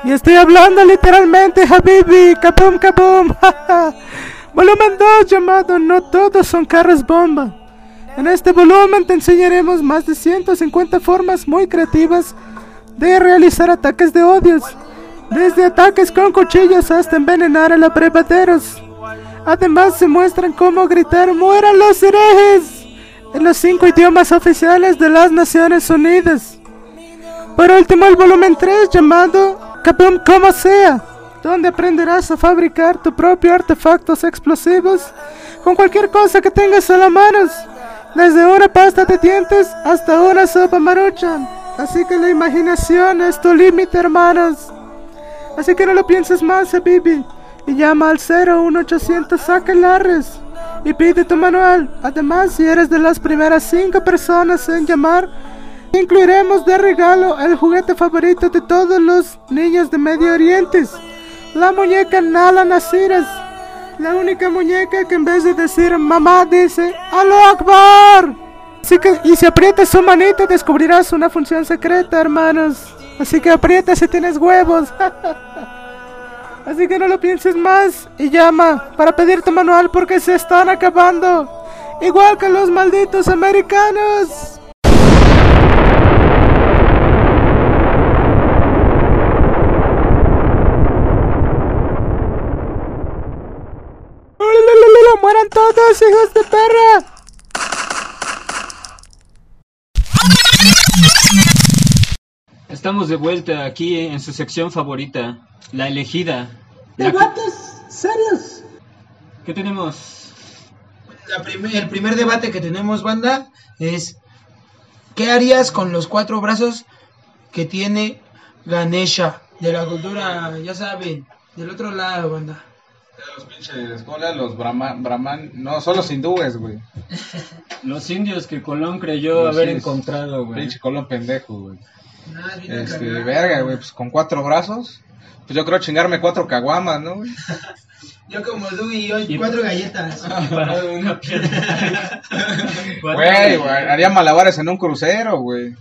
S9: Y estoy hablando literalmente, Habibi, kabum kabum. volumen 2 llamado No todos son carros bomba. En este volumen te enseñaremos más de 150 formas muy creativas de realizar ataques de odios, desde ataques con cuchillos hasta envenenar a abrevaderos. Además se muestran cómo gritar ¡Mueran los herejes! En los cinco idiomas oficiales de las Naciones Unidas. Por último, el volumen 3 llamado Kabum Como Sea, donde aprenderás a fabricar tu propio artefactos explosivos con cualquier cosa que tengas a la mano, desde una pasta de dientes hasta una sopa maruchan. Así que la imaginación es tu límite, hermanos. Así que no lo pienses más, Bibi, y llama al 01800 Aquelarres y pide tu manual. Además, si eres de las primeras 5 personas en llamar, incluiremos de regalo el juguete favorito de todos los niños de Medio Oriente, la muñeca Nala Nasiras. La única muñeca que en vez de decir mamá dice ¡Aló Akbar! Así que, y si aprietas su manito descubrirás una función secreta, hermanos. Así que aprieta si tienes huevos. Así que no lo pienses más y llama para pedir tu manual porque se están acabando. Igual que los malditos americanos. ¡Mueran todos, hijos de perra!
S7: Estamos de vuelta aquí en su sección favorita, la elegida. La
S8: Debates serios.
S7: ¿Qué tenemos?
S8: La prim- el primer debate que tenemos, banda, es ¿qué harías con los cuatro brazos que tiene Ganesha? De la cultura, ya saben, del otro lado, banda.
S6: Los pinches, ¿cómo le llaman? Los brahman, brahman, no, son los hindúes, güey.
S7: Los indios que Colón creyó
S6: Los
S7: haber
S6: indios.
S7: encontrado, güey.
S6: Pinche colón pendejo, güey. Este,
S8: cargado.
S6: verga, güey, pues con cuatro brazos. Pues yo creo chingarme cuatro caguamas, ¿no?
S8: Yo como tú y yo,
S7: Y-
S8: cuatro galletas.
S7: Parado en una pierna.
S6: Güey, güey, haría malabares en un crucero, güey.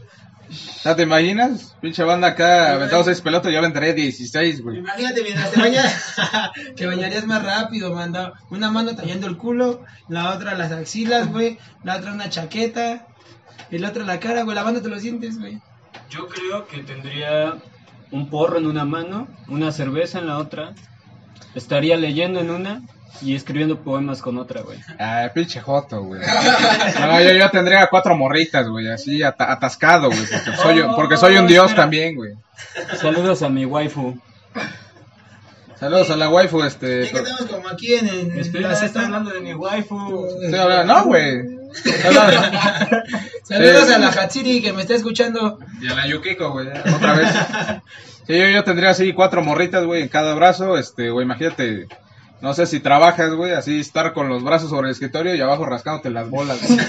S6: ¿Ya te imaginas? Pinche banda acá, aventados seis pelotas, yo aventaré 16, güey.
S8: Imagínate mientras te bañas, te bañarías más rápido, manda. Una mano tallando el culo, la otra las axilas, güey, la otra una chaqueta, y la otra la cara, güey, lavándote los dientes, güey.
S7: Yo creo que tendría un porro en una mano, una cerveza en la otra estaría leyendo en una y escribiendo poemas con otra, güey.
S6: Ah, pinche joto, güey. No, yo, yo tendría cuatro morritas, güey, así ata- atascado, güey, porque soy, porque soy un dios también, güey.
S7: Saludos a mi waifu.
S6: Saludos a la waifu, este...
S8: Estamos como aquí en, en
S7: Espera,
S8: la
S7: está hablando de mi waifu.
S6: No, güey.
S8: Saludos a la Hatsiri que me está escuchando.
S6: Y a la Yukiko, güey, otra vez. Sí, yo, yo tendría así cuatro morritas, güey, en cada brazo, este, güey, imagínate, no sé si trabajas, güey, así estar con los brazos sobre el escritorio y abajo rascándote las bolas, güey.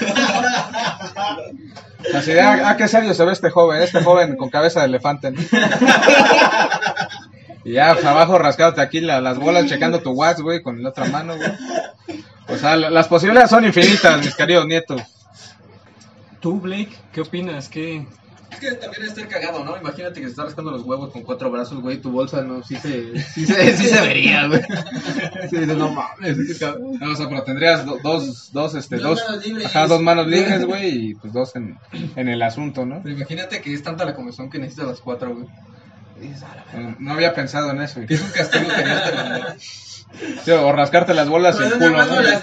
S6: Así de, ah, ah, qué serio se ve este joven, este joven con cabeza de elefante, ¿no? Y ya, pues, abajo rascándote aquí la- las bolas, checando tu watch, güey, con la otra mano, güey. O sea, la- las posibilidades son infinitas, mis queridos nietos.
S7: ¿Tú, Blake? ¿Qué opinas? ¿Qué?
S5: Es que también es estar cagado, ¿no? Imagínate que se está rascando los huevos con cuatro brazos, güey, tu bolsa, ¿no? Sí se, sí se, sí se vería, güey. Sí, no mames, qué cabrón.
S6: No, o sea, pero tendrías do- dos, dos, este,
S8: Dos
S6: dos,
S8: manos libres.
S6: ajá, dos manos libres, güey, y pues dos en, en el asunto, ¿no?
S5: Pero imagínate que es tanta la comezón que necesitas las cuatro, güey. Y dices, "Ah, la verga".
S6: No había pensado en eso, güey.
S5: Que es un castigo que Dios te mandó.
S6: Sí, o rascarte las bolas y el culo, ¿no?
S8: las-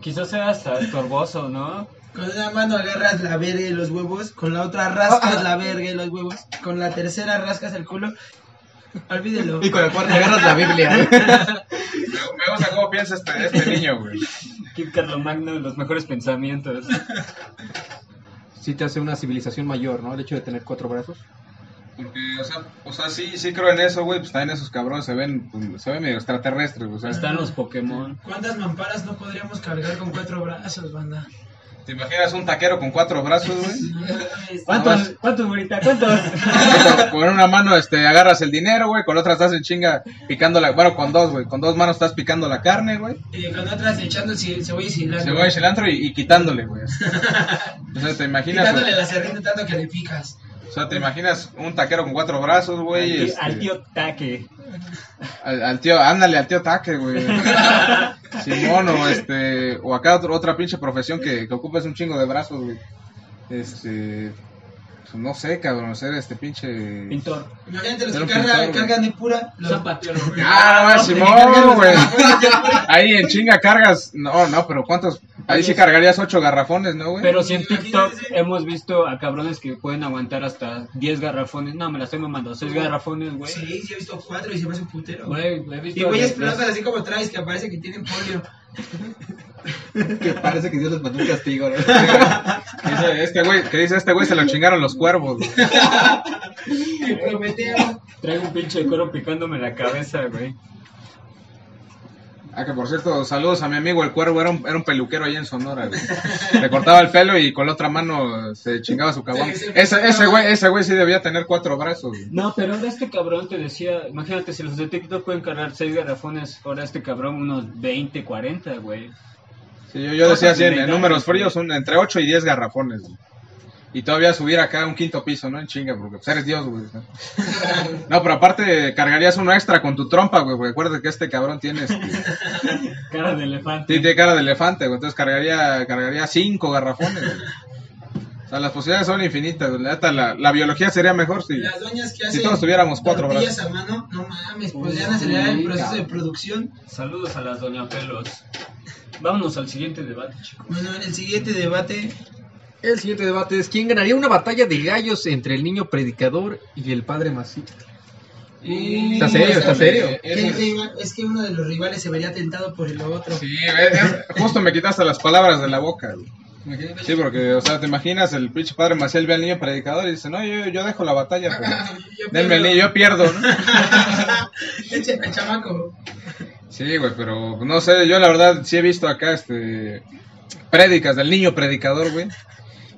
S7: Quizás sea hasta estorboso, ¿no?
S8: Con una mano agarras la verga y los huevos, con la otra rascas la verga y los huevos, con la tercera rascas el culo. Olvídelo.
S5: Y con la cuarta agarras la Biblia,
S6: me gusta cómo piensa este, este niño, güey.
S7: Kid Carlomagno, los mejores pensamientos.
S5: Sí te hace una civilización mayor, ¿no? El hecho de tener cuatro brazos.
S6: Porque, o sea, o sea, sí, sí creo en eso, güey, pues también esos cabrones se ven, pues, se ven medio extraterrestres, güey, o sea.
S7: Están los Pokémon.
S8: ¿Cuántas mamparas no podríamos cargar con cuatro brazos, banda?
S6: ¿Te imaginas un taquero con cuatro brazos, güey?
S7: ¿Cuántos? ¿Cuántos, güerita? ¿Cuántos?
S6: con, una mano este, agarras el dinero, güey, con la otra estás en chinga picando la... Bueno, con dos, güey, con dos manos estás picando la carne, güey.
S8: Y con otras echando cebolla y cilantro.
S6: Cebolla y cilantro y, y quitándole, güey. O sea, te imaginas...
S8: Quitándole la serrín tanto que le picas.
S6: O sea, te imaginas un taquero con cuatro brazos, güey.
S7: Al tío-
S6: este,
S7: Al tío Taque.
S6: al, al tío, ándale, al tío Taque, güey. Simón, o este, o acá otro- otra pinche profesión que, que ocupes un chingo de brazos, güey. Este, no sé, cabrón, ser este pinche...
S7: Pintor.
S8: Imagínate los que cargan,
S6: güey.
S8: cargan de pura. Los...
S7: Zapatero.
S6: Ah,
S8: que
S6: Simón, güey. Ahí en chinga cargas, no, no, pero ¿cuántos? Ahí sí cargarías ocho garrafones, ¿no, güey?
S7: Pero si en TikTok hemos visto a cabrones que pueden aguantar hasta 10 garrafones. No, me la estoy mamando. 6 garrafones, güey.
S8: Sí, sí, he visto cuatro y se me hace un putero.
S7: Güey, he visto.
S8: Y güeyes pelotas así como traes que parece que tienen polio.
S5: Que parece que Dios les mandó un castigo, ¿no?
S6: Dice, este güey, que dice, este güey se lo chingaron los cuervos. güey.
S8: Prometeo.
S7: Traigo un pinche cuero picándome la cabeza, güey.
S6: Ah, que por cierto, saludos a mi amigo el cuervo, era un, era un peluquero ahí en Sonora, güey. Le cortaba el pelo y con la otra mano se chingaba su cabrón.
S8: Sí, sí,
S6: Ese, ese güey, ese güey sí debía tener cuatro brazos, güey.
S7: No, pero ahora este cabrón te decía, imagínate, si los de TikTok pueden cargar 6 garrafones, ahora este cabrón unos 20, 40, güey.
S6: Sí, yo, yo decía así en, números fríos, un- entre 8 y 10 garrafones, güey. Y todavía subir acá a un quinto piso, ¿no? En chinga, porque pues eres Dios, güey. ¿no? No, pero aparte cargarías uno extra con tu trompa, güey, porque acuérdate que este cabrón tiene, este,
S7: Cara de elefante.
S6: sí, tiene cara de elefante, güey. Entonces cargaría, cargaría cinco garrafones, güey. O sea, las posibilidades son infinitas, güey. La, la, la biología sería mejor si...
S8: Las doñas que
S6: Si todos tuviéramos cuatro brazos.
S8: a mano, no mames, podrían acelerar el proceso de producción.
S7: Saludos a las doña pelos. Vámonos al siguiente debate, chicos.
S8: Bueno, el siguiente debate
S5: El siguiente debate es quién ganaría una batalla de gallos entre el niño predicador y el padre Masí. ¿Está serio? ¿Está serio?
S8: ¿Qué rival- es que uno de los rivales se vería tentado por el otro.
S6: Sí, es- es- justo me quitaste las palabras de la boca, güey. Sí, porque, o sea, te imaginas, el pinche padre Maciel ve al niño predicador y dice, no, yo, yo dejo la batalla, pero
S8: Yo
S6: denme el niño, yo pierdo, ¿no?
S8: Échame chamaco.
S6: Sí, güey, pero no sé, yo la verdad sí he visto acá, este, prédicas del niño predicador, güey.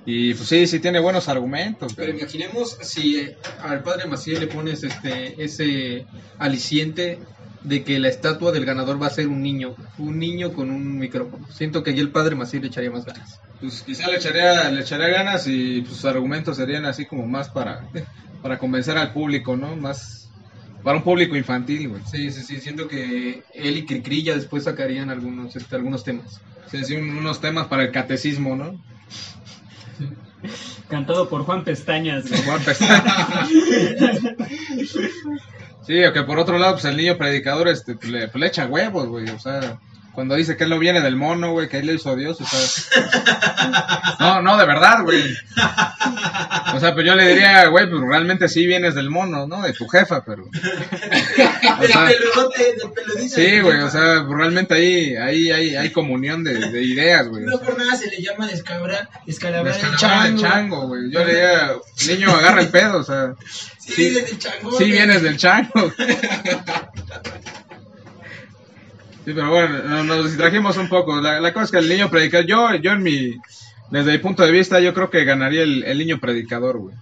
S6: Y pues sí, sí tiene buenos argumentos,
S5: Pero
S6: pero...
S5: imaginemos si eh, al padre Maciel le pones este ese aliciente de que la estatua del ganador va a ser un niño, un niño con un micrófono. Siento que allí el padre Maciel le echaría más ganas.
S6: Pues quizá le echaría, le echaría ganas y pues, sus argumentos serían así como más para, para convencer al público, ¿no? Más para un público infantil, güey.
S5: Sí, sí, sí, siento que él y Cricri ya después sacarían algunos este, algunos temas.
S6: Sí, sí, un- unos temas para el catecismo, ¿no?
S7: Cantado por Juan Pestañas.
S6: Juan Pestaña. Sí, o que por otro lado, pues el niño predicador este, le, pues, le echa huevos, güey. O sea, cuando dice que él no viene del mono, güey, que él lo hizo Dios, o sea. No, no, de verdad, güey. O sea, pues yo le diría, güey, pues realmente sí vienes del mono, ¿no? De tu jefa, pero. O sea, sí, güey, o sea, pues realmente ahí, ahí hay, hay comunión de, de ideas, güey.
S8: No por nada se le llama descabrar, descalabrar el
S6: Descalabrar el
S8: chango.
S6: chango, güey. Yo le diría, niño, agarra el pedo, o sea.
S8: Sí,
S6: Sí,
S8: vienes del chango.
S6: sí vienes del chango. Sí, pero bueno, no- nos distrajimos un poco. La, la cosa es que el niño predicador, yo, yo en mi, desde mi punto de vista, yo creo que ganaría el, el niño predicador, güey.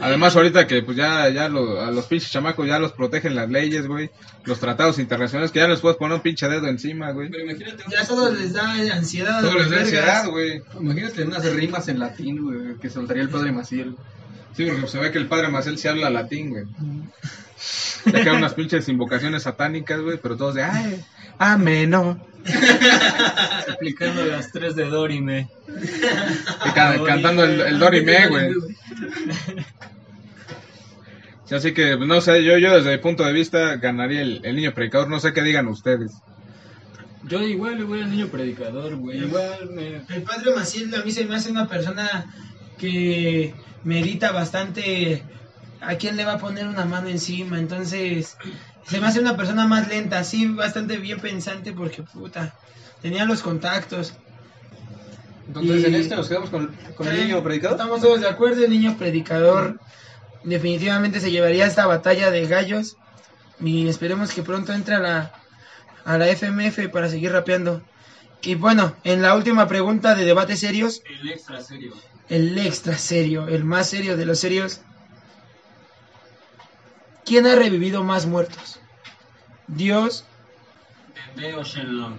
S6: Además, ahorita que pues ya, ya lo- a los pinches chamacos ya los protegen las leyes, güey. Los tratados internacionales, que ya no les puedes poner un pinche dedo encima, güey.
S5: Pero imagínate,
S8: Ya todos les da ansiedad.
S6: Todo les da ansiedad, güey.
S5: imagínate unas rimas en latín, güey, que soltaría el padre Maciel.
S6: Sí, porque se ve que el padre Marcel sí habla latín, güey. Saca unas pinches invocaciones satánicas, güey, pero todos de, ay, ameno.
S7: Aplicando las tres de Dorime.
S6: Y ca- cantando el, el Dorime, güey. Sí, así que, pues, no sé, yo, yo desde mi punto de vista ganaría el, el niño predicador. No sé qué digan ustedes.
S7: Yo igual le voy al niño predicador, güey. Igual me...
S8: El padre Maciel a mí se me hace una persona que medita bastante a quién le va a poner una mano encima. Entonces, se me hace una persona más lenta, sí, bastante bien pensante porque puta, tenía los contactos.
S5: Entonces,
S8: Y-
S5: en este nos quedamos con, con el
S8: Eh,
S5: niño predicador.
S8: Estamos todos de acuerdo, el niño predicador definitivamente se llevaría esta batalla de gallos y esperemos que pronto entre a la, a la FMF para seguir rapeando. Y bueno, en la última pregunta de debate serios,
S7: El extra serio.
S8: el extra serio, el más serio de los serios. ¿Quién ha revivido más muertos? Dios,
S7: Dende o Shenlong.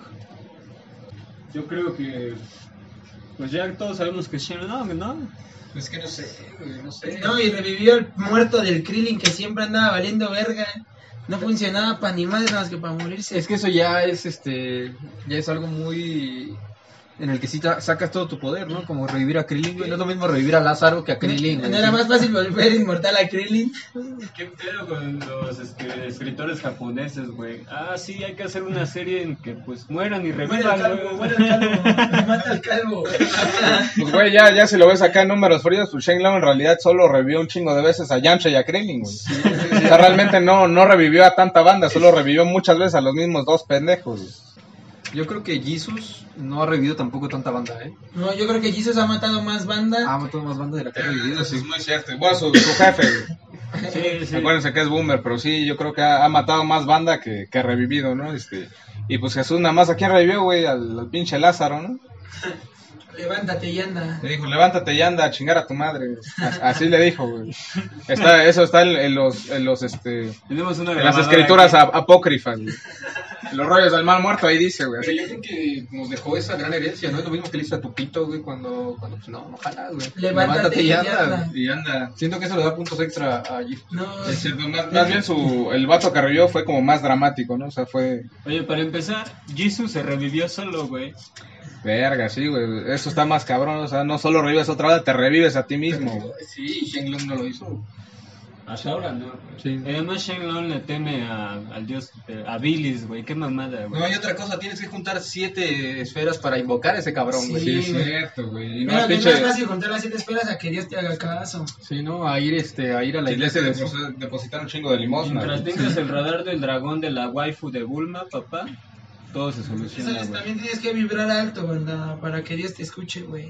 S7: Yo creo que... Pues ya todos sabemos que Shenlong, ¿no?
S5: Es que no sé, güey, no sé.
S8: no, y revivió el muerto del Krillin que siempre andaba valiendo verga. No funcionaba para ni más más que para morirse.
S5: Es que eso ya es, este, ya es algo muy... En el que sí sacas todo tu poder, ¿no? Como revivir a Krillin, güey. No es lo mismo revivir a Lázaro que a Krillin.
S8: ¿No era más fácil volver inmortal a Krillin?
S7: ¿Qué pedo con los este, escritores japoneses, güey? Ah, sí, hay que hacer una serie en que pues mueran y
S8: Muere el
S7: revivan,
S8: calvo,
S7: güey.
S8: muere el calvo, mata al calvo.
S6: Pues, güey, ya, ya si lo ves acá en números fríos, pues Shenlong en realidad solo revivió un chingo de veces a Yamcha y a Krillin, güey. O sea, realmente no, no revivió a tanta banda, solo revivió muchas veces a los mismos dos pendejos, güey.
S5: Yo creo que Jesus no ha revivido tampoco tanta banda, ¿eh?
S8: No, yo creo que Jesus ha matado más banda.
S5: Ha matado más banda de la que ha revivido,
S6: Eso
S5: sí.
S6: es muy cierto. Bueno, su, su jefe, güey.
S7: Sí, sí.
S6: Acuérdense que es boomer, pero sí, yo creo que ha, ha matado más banda que, que ha revivido, ¿no? Este, y pues Jesús nada más a quién revivió, güey, al, al pinche Lázaro, ¿no?
S8: Levántate y anda.
S6: Le dijo, levántate y anda a chingar a tu madre. As- Así le dijo, güey. Está, eso está en, en los, en los, este,
S7: Tenemos una
S6: en las escrituras
S7: aquí.
S6: apócrifas, güey. Los rollos del mal muerto, ahí dice, güey.
S5: Pero
S6: Así-
S5: yo creo que nos dejó esa gran herencia, ¿no? Es lo mismo que le hizo a Tupito, güey, cuando, cuando pues no, no jalas, güey.
S8: Levántate y anda.
S6: Y anda.
S5: Siento que eso le da puntos extra a Jesus.
S8: No,
S6: Es cierto, más, más bien su, el vato que revivió fue como más dramático, ¿no? O sea, fue,
S7: Oye, para empezar, Jesus se revivió solo, güey.
S6: verga, sí, güey. Eso está más cabrón, o sea, no solo revives otra vez, te revives a ti mismo, güey.
S5: Sí, Shenlong no lo hizo.
S7: Hasta ahora no.
S5: Sí.
S7: Además, Shenlong le teme a, al dios, eh, a Billis, güey. Qué mamada, güey.
S5: No, hay otra cosa, tienes que juntar siete esferas para invocar a ese cabrón, güey.
S8: Sí,
S6: Sí, cierto, güey. Y no,
S8: Mira, es fácil contar las siete esferas a que Dios te haga caso.
S5: Sí, ¿no? A ir, este, a ir a la
S6: hace
S5: iglesia.
S6: depos- depositar un chingo de limosna.
S7: Mientras
S6: güey.
S7: tengas el radar del dragón de la waifu de Bulma, papá, todo se soluciona, güey.
S8: También tienes que vibrar alto, banda, para que Dios te escuche, güey.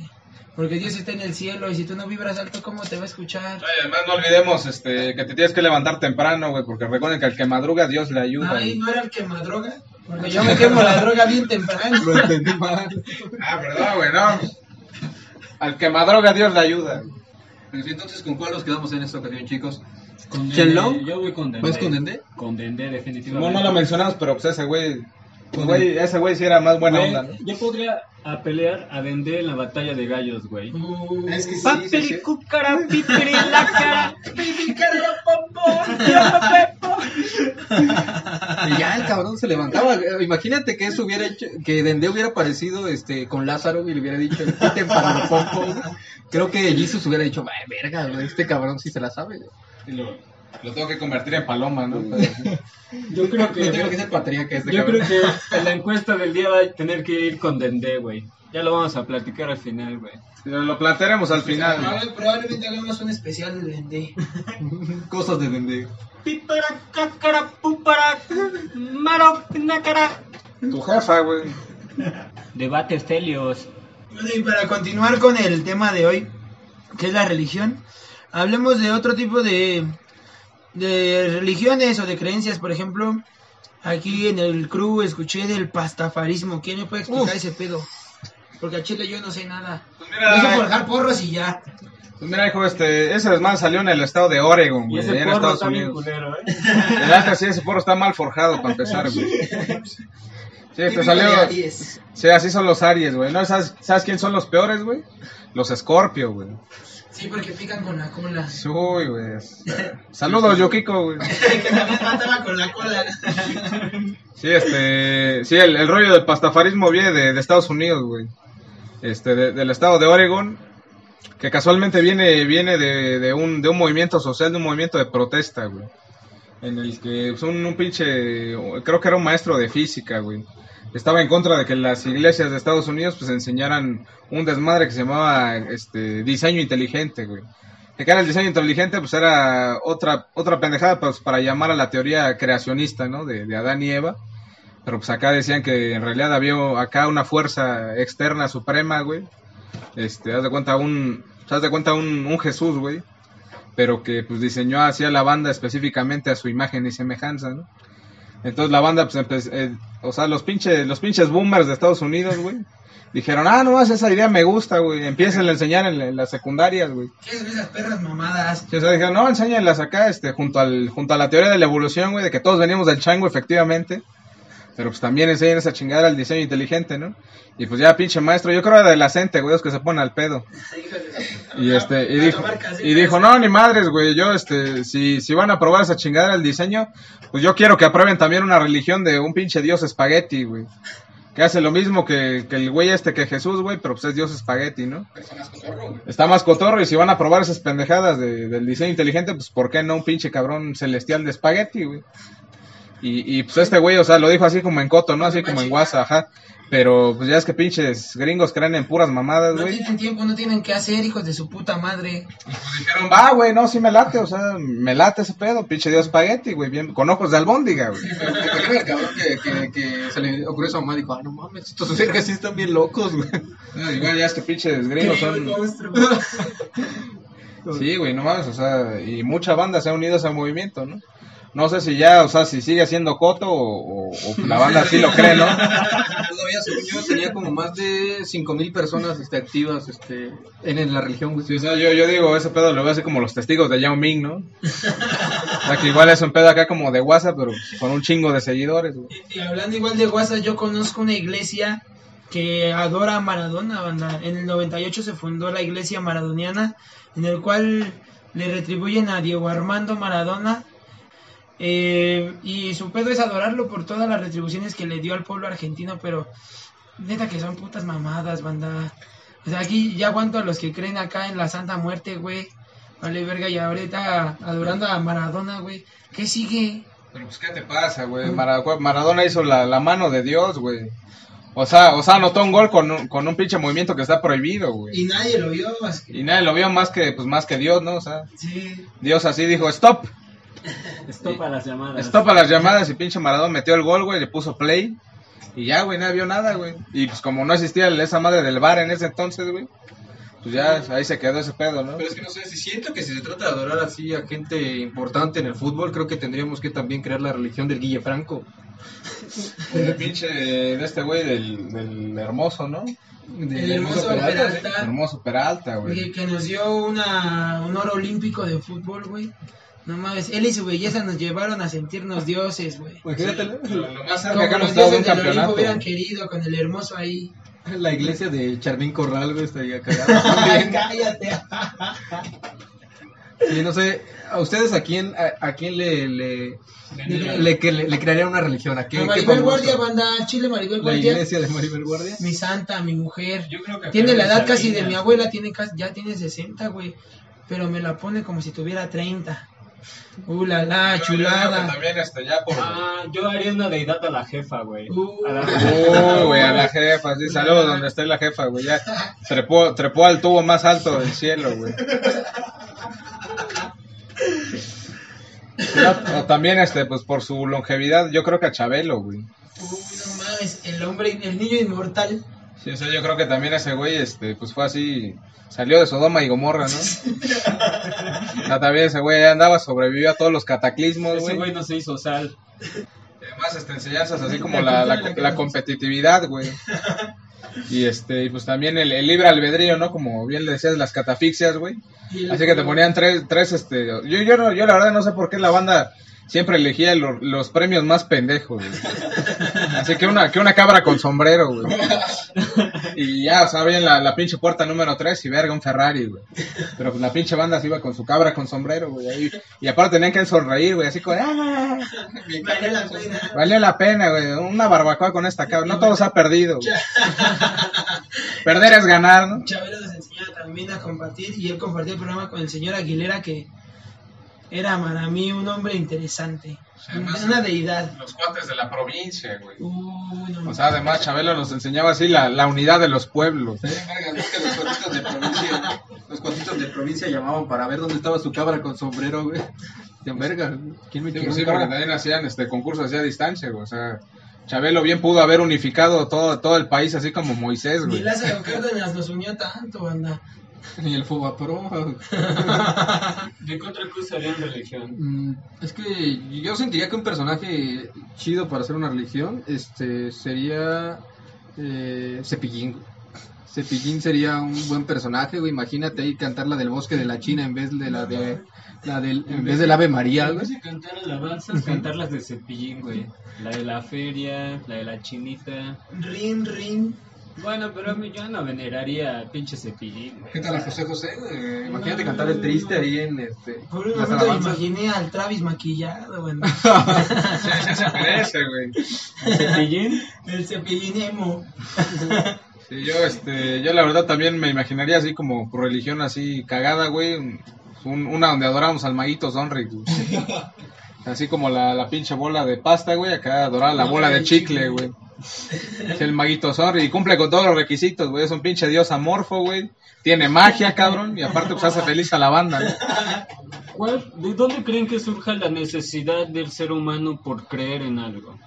S8: Porque Dios está en el cielo y si tú no vibras alto, ¿cómo te va a escuchar?
S6: Ay, además no olvidemos este, que te tienes que levantar temprano, güey, porque recuerden que al que madruga Dios le ayuda.
S8: Ay. ¿no era el que madroga? Porque yo me quemo la droga bien temprano.
S5: Lo entendí mal.
S6: Ah, perdón, güey, no. Al que madruga Dios le ayuda.
S5: Entonces, ¿con cuál nos quedamos en esta ocasión, chicos?
S7: Con. Dende, Yo voy con Dende.
S5: ¿Vas con Dende?
S7: Con Dende,
S6: No,
S7: definitivamente.
S6: no lo mencionamos, pero pues ese güey, pues, güey, ese güey sí era más buena
S7: Güey,
S6: onda, ¿no?
S7: Yo podría a pelear a Dende en la batalla de gallos, güey.
S8: Uh,
S6: Es que sí, sí,
S7: Papiri,
S6: sí.
S7: cucara, pipiri, la cara.
S5: Y ya el cabrón se levantaba. Imagínate que eso hubiera hecho, que Dende hubiera aparecido este, con Lázaro y le hubiera dicho, quiten para los pompos. Creo que Jesus hubiera dicho, "Ay, verga, güey, este cabrón sí se la sabe. güey".
S6: Y lo- Lo tengo que convertir en paloma, ¿no?
S7: Yo creo que.
S5: No tengo que ser patriarca este
S7: Yo
S5: cabrón.
S7: creo que en la encuesta del día va a tener que ir con Dendé, güey. Ya lo vamos a platicar al final, güey.
S6: Lo plantearemos al final.
S8: Probable- Probablemente hagamos un especial de Dendé.
S5: Cosas de vender.
S7: Pipara, cacara, pupara, maro, nácara.
S6: Tu jefa, güey.
S7: Debate Estelios.
S8: Bueno, y para continuar con el tema de hoy, que es la religión, hablemos de otro tipo de, de religiones o de creencias. Por ejemplo, aquí en el crew escuché del pastafarismo. ¿Quién me puede explicar
S6: Uf.
S8: ese pedo? Porque a Chile yo no sé nada.
S6: mira,
S8: Yo sé forjar porros y ya.
S6: Pues mira, hijo, este, ese desmadre salió en el estado de Oregon, güey,
S7: ese
S6: allá en
S7: porro
S6: Estados
S7: está bien
S6: Unidos.
S7: culero, ¿eh?
S6: El sí, ese porro está mal forjado para empezar, güey. Sí, te salió. Sí, así son los Aries, güey. ¿No sabes, sabes quién son los peores, güey? Los Scorpio, güey.
S8: Sí, porque pican con la cola.
S6: Uy, güey. Saludos, Yukiko, güey.
S8: que también mataba con la cola.
S6: Sí, este, sí, el, el rollo del pastafarismo viene de, de Estados Unidos, güey. Este, de- del estado de Oregon, que casualmente viene, viene de, de un, de un movimiento social, de un movimiento de protesta, güey. En el que un, un pinche, creo que era un maestro de física, güey. Estaba en contra de que las iglesias de Estados Unidos pues enseñaran un desmadre que se llamaba este diseño inteligente, güey. Que era el diseño inteligente, pues era otra, otra pendejada pues, para llamar a la teoría creacionista, ¿no? De, de Adán y Eva. Pero pues acá decían que en realidad había acá una fuerza externa suprema, güey. Este, haz de cuenta un, haz de cuenta un, Jesús, güey. Pero que pues diseñó hacia la banda específicamente a su imagen y semejanza. Entonces la banda, pues, empe- eh, o sea, los pinches, los pinches boomers de Estados Unidos, güey. Dijeron, ah, no, esa idea me gusta, güey. Empiecen a enseñar en, la- en las secundarias, güey.
S8: ¿Qué son esas perras mamadas?
S6: Sí, o sea, dijeron, no, enséñenlas acá, este, junto al, junto a la teoría de la evolución, güey, de que todos venimos del chango, efectivamente. Pero pues también enseñan esa chingada al diseño inteligente, ¿no? Y pues ya, pinche maestro, yo creo era de la gente, güey, los que se ponen al pedo. Y este, y dijo, y dijo, no, ni madres, güey, yo, este, si, si van a probar esa chingada al diseño, pues yo quiero que aprueben también una religión de un pinche dios espagueti, güey. Que hace lo mismo que, que el güey este que Jesús, güey, pero pues es dios espagueti, ¿no? Está más cotorro y si van a probar esas pendejadas de- del diseño inteligente, pues ¿por qué no un pinche cabrón celestial de espagueti, güey? Y, y pues este güey, o sea, lo dijo así como en coto, ¿no? Así como en WhatsApp, ajá. Pero pues ya es que pinches gringos creen en puras mamadas,
S8: No
S6: güey.
S8: tienen tiempo, no tienen que hacer, hijos de su puta madre.
S6: Dijeron, va, güey, no, sí me late, o sea, me late ese pedo, pinche dios espagueti, güey, bien, con ojos de albóndiga, güey.
S5: Imagina el cabrón que, que, que se le ocurrió a su mamá y dijo, ah, no mames, estos vergas sí están bien locos, güey.
S6: No, igual ya es que pinches gringos son... Sí, güey, no mames, o sea, y mucha banda se ha unido a ese movimiento, ¿no? No sé si ya, o sea, si sigue siendo coto o, o- o la banda sí lo cree, ¿no?
S5: Todavía, según yo, tenía como más de 5000 personas este, activas este, en, en la religión, güey.
S6: Sí, o sea, yo, yo digo, ese pedo lo veo así como los testigos de Yao Ming, ¿no? O sea, que igual es un pedo acá como de WhatsApp, pero con un chingo de seguidores, güey.
S8: Y hablando igual de WhatsApp, yo conozco una iglesia que adora a Maradona, banda. En el 98 se fundó la iglesia maradoniana, en el cual le retribuyen a Diego Armando Maradona. Eh, y su pedo es adorarlo por todas las retribuciones que le dio al pueblo argentino, pero neta que son putas mamadas, banda. O sea, aquí ya aguanto a los que creen acá en la Santa Muerte, güey. Vale, verga, y ahorita adorando a Maradona, güey. ¿Qué sigue?
S6: Pero pues, ¿qué te pasa, güey? Mara- Maradona hizo la, la mano de Dios, güey. O sea, o sea, anotó un gol con un, con un pinche movimiento que está prohibido, güey.
S8: Y nadie lo vio más que...
S6: Y nadie lo vio más que, pues, más que Dios, ¿no? O sea,
S8: Sí.
S6: Dios así dijo, stop,
S7: Stop a las llamadas.
S6: stop a las llamadas y pinche Maradona metió el gol, güey, le puso play. Y ya, güey, nadie vio nada, güey. Y pues como no existía esa madre del bar en ese entonces, güey, pues ya ahí se quedó ese pedo, ¿no?
S5: Pero es que no sé, si siento que si se trata de adorar así a gente importante en el fútbol, creo que tendríamos que también crear la religión del Guille Franco.
S6: El pinche de este güey del, del hermoso, ¿no?
S8: El hermoso Peralta.
S6: Hermoso Peralta, güey.
S8: Que, que nos dio una, un oro olímpico de fútbol, güey. No mames, él y su belleza nos llevaron a sentirnos dioses, güey.
S5: Imagínate
S6: Lo, lo más cerca
S8: Como
S6: que un
S8: dioses del Olimpo
S6: campeonato.
S8: hubieran querido con el hermoso ahí.
S5: la iglesia de Charmín Corral, güey, estaría cagada.
S8: cállate.
S5: Sí, no sé, ¿a ustedes a quién, a, a quién le, le, le, que le, le crearían una religión? ¿A qué,
S8: A Maribel? Guardia, banda, Chile Maribel
S5: La
S8: Guardia.
S5: iglesia de Maribel Guardia.
S8: Mi santa, mi mujer.
S7: Yo creo que
S8: Tiene la edad casi de mi abuela, tiene casi- ya tiene 60, güey. Pero me la pone como si tuviera 30. Uh, la la, chulada.
S6: También, este, por...
S7: Ah, yo haría una deidad a la jefa, güey.
S8: Uh.
S7: A la
S6: Uy, güey, a la jefa, sí, saludos donde esté la jefa, güey, ya trepó, trepó al tubo más alto del cielo, güey. Sí, o- o también, este, pues por su longevidad, yo creo que a Chabelo, güey.
S8: Uy, no mames, el hombre, el niño inmortal.
S6: Sí, o sea, yo creo que también ese güey, este, pues fue así, salió de Sodoma y Gomorra, ¿no? O sea, también ese güey andaba, sobrevivió a todos los cataclismos,
S7: Ese
S6: güey.
S7: no se hizo sal.
S6: Y Además, este, enseñanzas así como la, la, la competitividad, güey. Y este, y pues también el, el libre albedrío, ¿no? Como bien le decías, las catafixias, güey. Así que te ponían tres, tres, este, yo, yo, no, yo la verdad no sé por qué la banda siempre elegía lo- los premios más pendejos, güey. Así que una, que una cabra con sombrero, güey. Y ya, o sea, abrían la, la pinche puerta número 3 y verga un Ferrari, güey. Pero pues la pinche banda se iba con su cabra con sombrero, güey. ahí. Y aparte tenían que sonreír, güey, así como, ¡ah!
S8: Vale la pena.
S6: Valió la pena, güey. Una barbacoa con esta cabra. No todo se ha perdido, güey. Perder es ganar, ¿no?
S8: Chabelo nos enseñaba también a compartir y él compartió el programa con el señor Aguilera que era para mí un hombre interesante,
S6: además-
S8: una deidad.
S6: Los cuates de la provincia, güey.
S8: Uy, no
S6: O sea, además Chabelo nos enseñaba así la, la unidad de los pueblos.
S5: Es que los cuatitos de provincia, los cuatitos de provincia llamaban para ver dónde estaba su cabra con sombrero, güey. De verga, ¿quién me
S6: Sí,
S5: quiere
S6: pues sí, porque también hacían este concursos así a distancia, güey. O sea, Chabelo bien pudo haber unificado todo, todo el país así como Moisés, güey.
S8: Lázaro Cárdenas nos unió tanto, banda.
S5: Ni el Fobapro.
S7: ¿De qué otra cosa harían religión?
S5: Mm, Es que yo sentiría que un personaje chido para hacer una religión este sería eh, Cepillín. Cepillín sería un buen personaje, güey. Imagínate ahí cantar la del bosque de la China en vez de la de la del en vez del Ave María,
S7: En
S5: güey.
S7: vez de cantar alabanzas, cantar las de cepillín, güey. La de la feria, la de la chinita.
S8: Rin, rin.
S7: Bueno, pero a mí yo no veneraría a pinche cepillín, güey.
S5: ¿Qué tal a José José, güey? Imagínate cantar el triste ahí en este
S8: Por un
S5: las
S8: momento me
S5: alabanzas.
S8: imaginé al Travis maquillado, banda.
S6: Sí, se parece, güey.
S7: ¿Cepillín?
S8: El cepillín emo.
S6: Sí, yo, este, yo la verdad también me imaginaría así como por religión así cagada, güey. un- una donde adoramos al maguito Sonrix, güey. Así como la, la pinche bola de pasta, güey. Acá adorar la bola de chicle, güey. Es el maguito Sonrix y cumple con todos los requisitos, güey. Es un pinche dios amorfo, güey. Tiene magia, cabrón. Y aparte, pues hace feliz a la banda, ¿no?
S7: ¿Cuál- ¿De dónde creen que surja la necesidad del ser humano por creer en algo?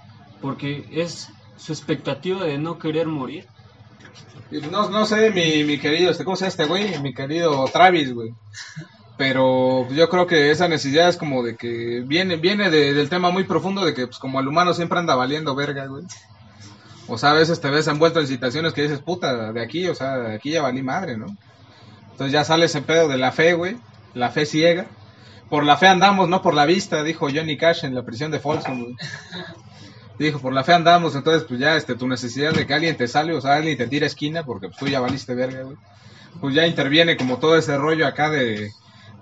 S7: Porque es su expectativa de no querer morir.
S6: No, no sé, mi, mi querido, este, ¿cómo se llama este güey? Mi querido Travis, güey. Pero yo creo que esa necesidad es como de que viene, viene de- del tema muy profundo de que pues como el humano siempre anda valiendo verga, güey. O sea, a veces te ves envuelto en situaciones que dices, puta, de aquí, o sea, de aquí ya valí madre, ¿no? Entonces ya sale ese pedo de la fe, güey. La fe ciega. Por la fe andamos, no por la vista, dijo Johnny Cash en la prisión de Folsom, güey. Dijo, por la fe andamos, entonces pues ya este, tu necesidad de que alguien te sale, o sea, alguien te tira esquina, porque pues tú ya valiste verga, güey. Pues ya interviene como todo ese rollo acá de,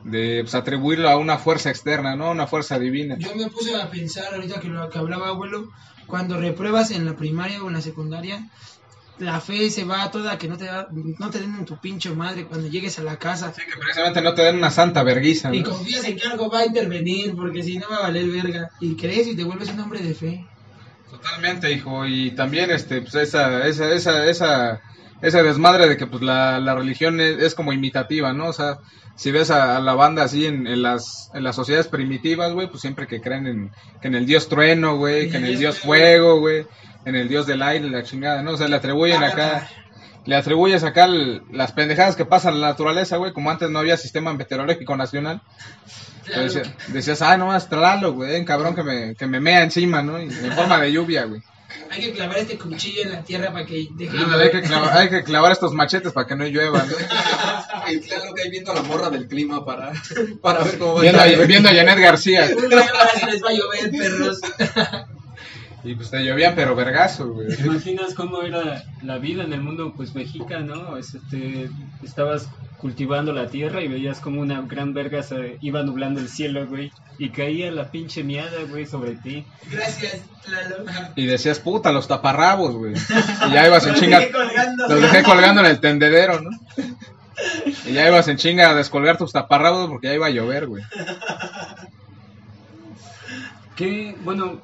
S6: de pues, atribuirlo a una fuerza externa, ¿no? Una fuerza divina.
S8: Yo me puse a pensar ahorita que lo que hablaba abuelo, cuando repruebas en la primaria o en la secundaria, la fe se va toda que no te da, no te den en tu pinche madre cuando llegues a la casa.
S6: Que precisamente no te den una santa verguiza,
S8: Y
S6: ¿no?
S8: confías en que algo va a intervenir, porque si no va a valer verga. Y crees y te vuelves un hombre de fe.
S6: Totalmente, hijo, y también este, pues esa, esa, esa, esa, esa desmadre de que pues la, la religión es, como imitativa, ¿no? O sea, si ves a, a la banda así en, en las, en las sociedades primitivas, güey, pues siempre que creen en, en el dios trueno, güey, que en el dios fuego, güey, en el dios del aire, la chingada, ¿no? O sea, le atribuyen acá, le atribuyes acá las pendejadas que pasan en la naturaleza, güey, como antes no había sistema meteorológico nacional. Pues decía- decías, ah, no, es Tlaloc, güey, un cabrón que me, que me mea encima, ¿no? En forma de lluvia, güey.
S8: Hay que clavar este cuchillo en la tierra para que deje.
S6: Ándale, hay, que clavar, hay que clavar estos machetes para que no llueva, ¿no?
S5: Y claro que ahí viendo a la morra del clima para, para ver cómo va
S6: Viendo,
S5: a estar.
S6: a, viendo a Janet García.
S8: Les va a llover, perros.
S6: Y pues te llovían, pero vergazo, güey.
S7: ¿Te imaginas cómo era la vida en el mundo pues mexicano? Este, estabas cultivando la tierra y veías como una gran verga se iba nublando el cielo, güey. Y caía la pinche miada, güey, sobre ti.
S8: Gracias, Lalo.
S6: Y decías, puta, los taparrabos, güey. Y ya ibas en chinga.
S8: dejé colgando.
S6: Los dejé colgando en el tendedero, ¿no? Y ya ibas en chinga a descolgar tus taparrabos porque ya iba a llover, güey.
S7: ¿Qué, bueno,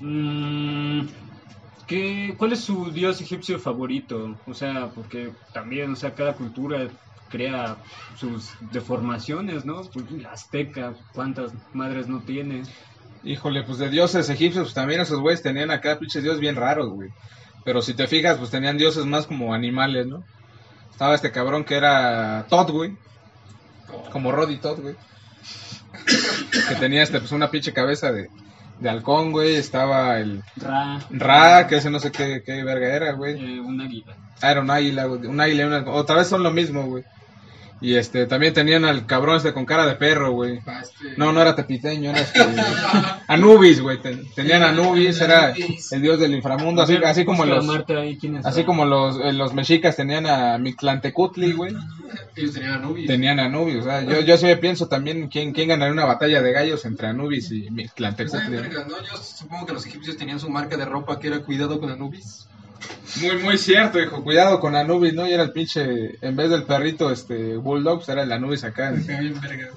S7: mm, ¿qué, ¿cuál es su dios egipcio favorito? O sea, porque también, o sea, cada cultura crea sus deformaciones, ¿no? Pues, la azteca, ¿cuántas madres no tiene?
S6: Híjole, pues de dioses egipcios, pues también esos güeyes tenían acá pinches dioses bien raros, güey. Pero si te fijas, pues tenían dioses más como animales, ¿no? Estaba este cabrón que era Todd, güey. Como Roddy Todd, güey. Que tenía este, pues una pinche cabeza de, de halcón, güey. Estaba el
S7: Ra,
S6: Ra, que ese no sé qué, qué verga era, güey.
S7: eh, un águila.
S6: Ah, era un águila, güey. Un águila y un halcón. Otra vez son lo mismo, güey. Y este, también tenían al cabrón este con cara de perro, güey. No, no era tepiteño, era este, Anubis, güey. Ten- Tenían Anubis, era el dios del inframundo, así, así como los,
S7: Marta ahí, ¿quién es
S6: así como los, eh, los mexicas tenían a Mictlantecutli, güey.
S5: Ellos tenían Anubis.
S6: Tenían a Anubis, o sea, yo, yo sí me pienso también quién, quién ganaría una batalla de gallos entre Anubis y Mictlantecutli.
S5: Yo supongo que los egipcios tenían su marca de ropa que era cuidado con Anubis.
S6: Muy, muy cierto, hijo. Cuidado con Anubis, ¿no? Y era el pinche, en vez del perrito, este, Bulldog, era el Anubis acá.
S5: Verga.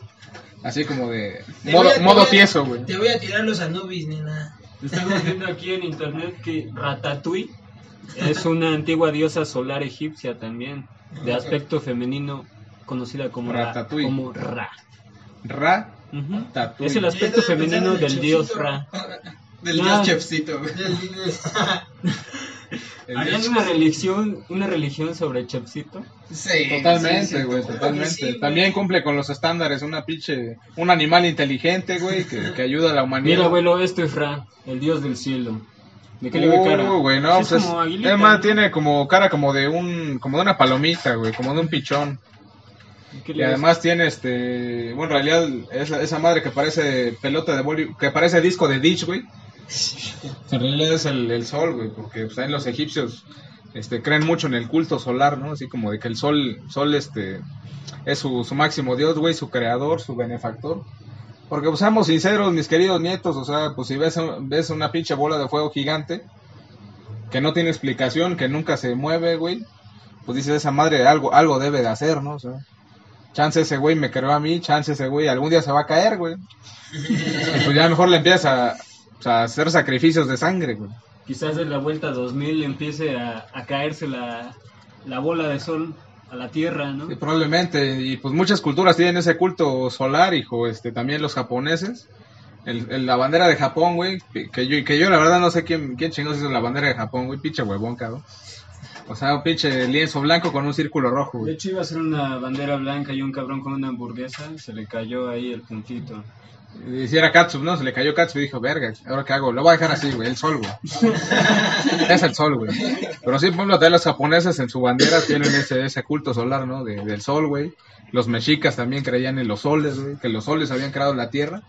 S6: Así como de
S8: Te
S6: modo,
S8: a-
S6: modo tieso, güey.
S8: Te voy a tirar los Anubis, nena.
S7: Estamos viendo aquí en internet que Ratatouille es una antigua diosa solar egipcia también, de aspecto femenino, conocida como Ra.
S6: Ratatouille.
S7: Como Ra.
S6: Ra. Tatouille.
S7: Es el aspecto femenino del dios
S8: chefcito.
S7: Ra.
S5: Del
S7: Ah.
S5: dios chefcito, güey.
S7: ¿Harían
S6: dios-
S7: una religión, una religión sobre Chepsito?
S5: Sí.
S6: Totalmente,
S5: sí, sí.
S6: güey, totalmente.
S8: Sí, güey.
S6: También cumple con los estándares, una pinche, un animal inteligente, güey, que, que ayuda a la humanidad.
S7: Mira, abuelo, esto es Ra, el dios del cielo. ¿De qué le cara?
S6: Uh, güey, no,
S7: Sí, es
S6: pues,
S7: como
S6: es-
S7: aguilita,
S6: Emma
S7: ¿no?
S6: tiene como cara como de un, como de una palomita, güey, como de un pichón.
S7: ¿De qué
S6: Y
S7: ves?
S6: además tiene este, bueno, en realidad esa, esa madre que parece pelota de boli, que parece disco de Ditch, güey. En realidad es el, sol, güey, porque pues, también los egipcios este, creen mucho en el culto solar, ¿no? Así como de que el sol, sol este, es su, máximo dios, güey, su creador, su benefactor. Porque, pues, seamos sinceros, mis queridos nietos, o sea, pues si ves, ves una pinche bola de fuego gigante, que no tiene explicación, que nunca se mueve, güey, pues dices, esa madre algo, algo debe de hacer, ¿no? O sea, chance ese güey me creó a mí, chance ese güey algún día se va a caer, güey. Pues ya mejor le empiezas a, o sea, a hacer sacrificios de sangre, güey.
S7: Quizás en la vuelta 2000 empiece a, a caerse la, la bola de sol a la tierra, ¿no?
S6: Sí, probablemente, y pues muchas culturas tienen ese culto solar, hijo, este, también los japoneses. El, el- la bandera de Japón, güey, que yo, que yo la verdad no sé quién, quién chingados hizo la bandera de Japón, güey, pinche huevón, cabrón. O sea, un pinche lienzo blanco con un círculo rojo,
S7: De
S6: güey.
S7: hecho iba a ser una bandera blanca y un cabrón con una hamburguesa, se le cayó ahí el puntito.
S6: Y si era Katsup, ¿no? Se le cayó Katsup y dijo, verga, ¿ahora qué hago? Lo voy a dejar así, güey, el sol, güey. es el sol, güey. Pero sí, por ejemplo, también los japoneses en su bandera tienen ese, ese culto solar, ¿no? De- del sol, güey. Los mexicas también creían en los soles, güey, que los soles habían creado la tierra.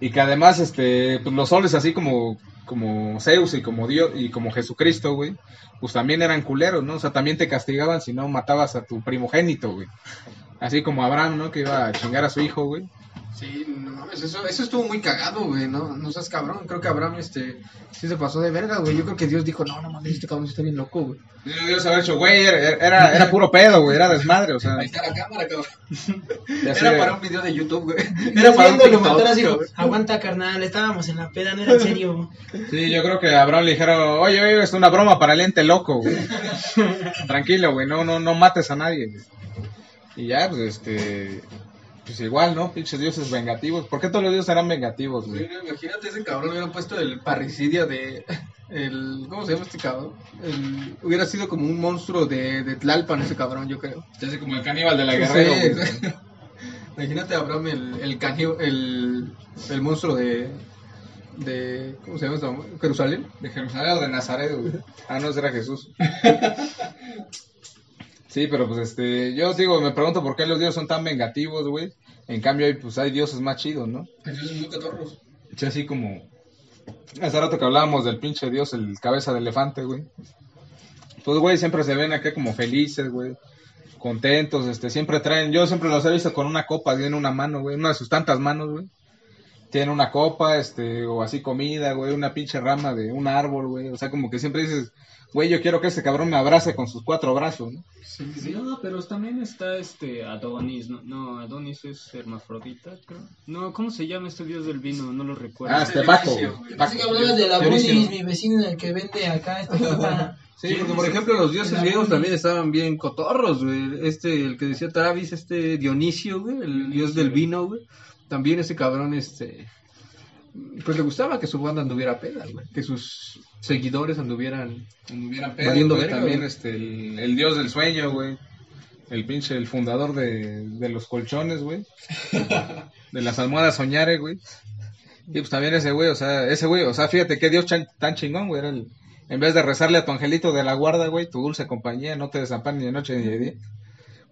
S6: Y que además, este, pues los soles así como, como Zeus y como Dios y como Jesucristo, güey, pues también eran culeros, ¿no? O sea, también te castigaban si no matabas a tu primogénito, güey. Así como Abraham, ¿no? Que iba a chingar a su hijo, güey.
S5: Sí, no mames, eso, eso estuvo muy cagado, güey, no, no seas cabrón, creo que Abraham, este, sí se pasó de verga, güey, yo creo que Dios dijo, no, no mames, este cabrón está bien loco, güey.
S6: Dios haber hecho, güey, era, era, era puro pedo, güey, era desmadre, o sea.
S5: Ahí está la cámara, cabrón. Era
S6: sé.
S5: para un video de YouTube, güey.
S8: Era
S5: para un TikTok,
S8: dijo, aguanta carnal, estábamos en la peda, no era en serio.
S6: Sí, yo creo que a Abraham le dijeron, oye, oye, es una broma para el ente loco, güey. Tranquilo, güey, no, no, no mates a nadie, güey. Y ya, pues, este, pues igual, ¿no? Pinches dioses vengativos. ¿Por qué todos los dioses serán vengativos, güey?
S5: Imagínate ese cabrón hubiera puesto el parricidio de. El, ¿Cómo se llama este cabrón? El- hubiera sido como un monstruo de, de Tlalpan ese cabrón, yo creo.
S6: Se hace como el caníbal de la
S5: Sí,
S6: guerrero, güey.
S5: sí. Imagínate a Abraham el, el, caníbal- el, el monstruo de, de. ¿Cómo se llama? mamá? ¿Jerusalén?
S6: De Jerusalén o de Nazaret, güey. Ah, no, ese era Jesús. Sí, pero pues este, yo digo, me pregunto por qué los dioses son tan vengativos, güey. En cambio, hay, pues hay dioses más chidos, ¿no?
S5: Esos son muy catorros.
S6: Sí, así como. Hace rato que hablábamos del pinche dios, el cabeza de elefante, güey. Pues, güey, siempre se ven acá como felices, güey. Contentos, este, siempre traen. Yo siempre los he visto con una copa así en una mano, güey. Una de sus tantas manos, güey. tienen una copa, este, o así comida, güey, una pinche rama de un árbol, güey. O sea, como que siempre dices, güey, yo quiero que este cabrón me abrace con sus cuatro brazos, ¿no?
S7: Sí, no, pero también está este Adonis, ¿no? No, Adonis es hermafrodita, creo. No, ¿cómo se llama este dios del vino? No lo recuerdo.
S6: Ah, este Paco.
S8: Así que hablabas de la mi vecino en el que vende acá esta.
S5: Sí, porque por ejemplo los dioses griegos también estaban bien cotorros, güey. Este, el que decía Travis, este Dionisio, güey, el dios del vino, güey. También ese cabrón, este, pues le gustaba que su banda anduviera peda, güey. Que sus seguidores anduvieran
S6: Anduvieran
S5: Valiendo
S6: güey,
S5: verga,
S6: también
S5: güey.
S6: este, el, el dios del sueño, güey. El pinche, el fundador de, de los colchones, güey. De las almohadas soñare, güey. Y pues también ese güey, o sea, ese güey, o sea, fíjate qué dios chan- tan chingón, güey. Era el, en vez de rezarle a tu angelito de la guarda, güey, tu dulce compañía, no te desampares ni de noche ni de día.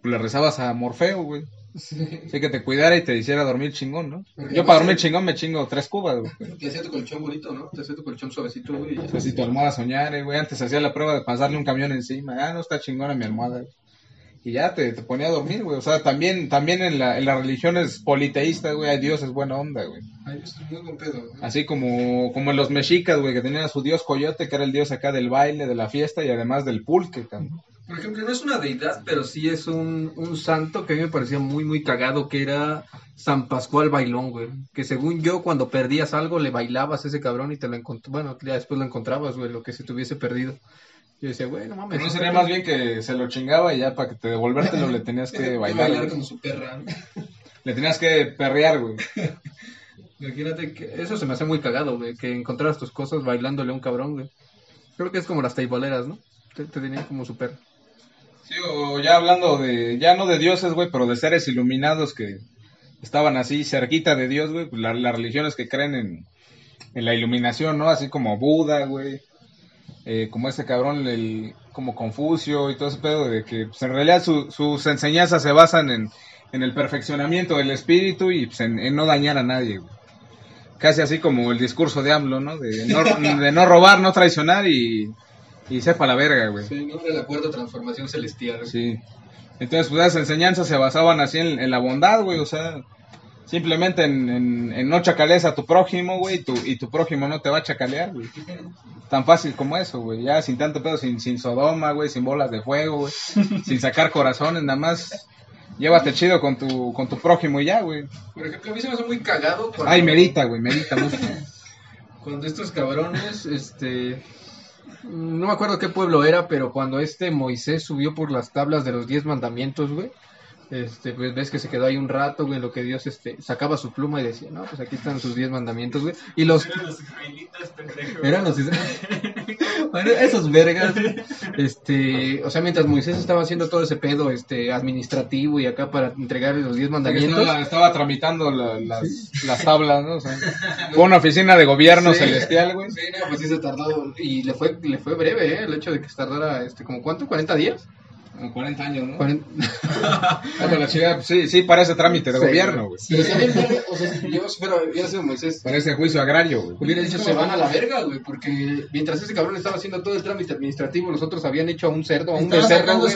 S6: Le rezabas a Morfeo, güey. Así que te cuidara y te hiciera dormir chingón, ¿no? Yo para dormir chingón me chingo tres cubas, güey.
S5: Te hacía tu colchón bonito, ¿no? Te hacía tu colchón suavecito, güey. ya.
S6: Pues si tu almohada soñare, güey. Antes hacía la prueba de pasarle un camión encima. Ah, no está chingona mi almohada. güey. Y ya te, te ponía a dormir, güey. O sea, también, también en, la, en las religiones politeístas, güey, hay dioses buena onda, güey.
S5: Ay, es muy buen pedo, ¿no?
S6: Así como, como en los mexicas, güey, que tenían a su dios coyote, que era el dios acá del baile, de la fiesta y además del pulque, cabrón.
S5: Por ejemplo, no es una deidad, pero sí es un, un santo que a mí me parecía muy, muy cagado, que era San Pascual Bailón, güey. Que según yo, cuando perdías algo, le bailabas a ese cabrón y te lo encontrabas. Bueno, ya después lo encontrabas, güey, lo que se te hubiese perdido. Yo decía, güey, no mames.
S6: Pero no sería más bien que se lo chingaba y ya para que te devolvértelo le tenías que bailar.
S5: bailar
S6: güey.
S5: como su perra. ¿no?
S6: Le tenías que perrear, güey.
S5: Imagínate que eso se me hace muy cagado, güey, que encontraras tus cosas bailándole a un cabrón, güey. Creo que es como las teiboleras, ¿no? Te, te tenían como su perra.
S6: Sí, o ya hablando de, ya no de dioses, güey, pero de seres iluminados que estaban así cerquita de Dios, güey, pues la- las religiones que creen en, en la iluminación, ¿no? Así como Buda, güey, eh, como ese cabrón, el, como Confucio y todo ese pedo, de que pues, en realidad su- sus enseñanzas se basan en, en el perfeccionamiento del espíritu y pues, en, en no dañar a nadie, güey. Casi así como el discurso de AMLO, ¿no? De no, de no robar, no traicionar y, y sepa la verga, güey.
S5: Sí, nombre del acuerdo de transformación celestial.
S6: Sí. Entonces, pues las enseñanzas se basaban así en, en la bondad, güey, o sea, simplemente en, en, en no chacalees a tu prójimo, güey, y tu, y tu prójimo no te va a chacalear, güey. Tan fácil como eso, güey, ya sin tanto pedo, sin, sin sodoma, güey, sin bolas de fuego, güey, sin sacar corazones, nada más llévate chido con tu, con tu prójimo y ya, güey.
S5: Por ejemplo, a mí se me hace muy cagado cuando,
S6: Ay, merita, güey, merita mucho.
S5: cuando estos cabrones, este... No me acuerdo qué pueblo era, pero cuando este Moisés subió por las tablas de los diez mandamientos, güey, este, pues ves que se quedó ahí un rato, güey, en lo que Dios, este, sacaba su pluma y decía, no, pues aquí están sus diez mandamientos, güey, y los... Eran los... Bueno, esos vergas, este, o sea, mientras Moisés estaba haciendo todo ese pedo, este, administrativo y acá para entregarle los diez mandamientos,
S6: Estaba, estaba tramitando la- las, las tablas, ¿no? O sea, fue una oficina de gobierno
S5: Sí.
S6: celestial, güey.
S5: Sí, no, pues sí se tardó y le fue, le fue breve, ¿eh? El hecho de que se tardara, este, como cuánto, 40 días.
S6: Como 40 años, ¿no?
S5: 40...
S6: Bueno, la pues, sí, sí, parece trámite de
S5: Sí,
S6: gobierno, güey.
S5: Pero si bien verga, o sea, si yo fuera, hubiera sido Moisés,
S6: Parece juicio agrario, güey.
S5: hubiera dicho se van a la verga, güey, porque mientras ese cabrón estaba haciendo todo el trámite administrativo, los otros habían hecho a un cerdo, a un becerro, güey,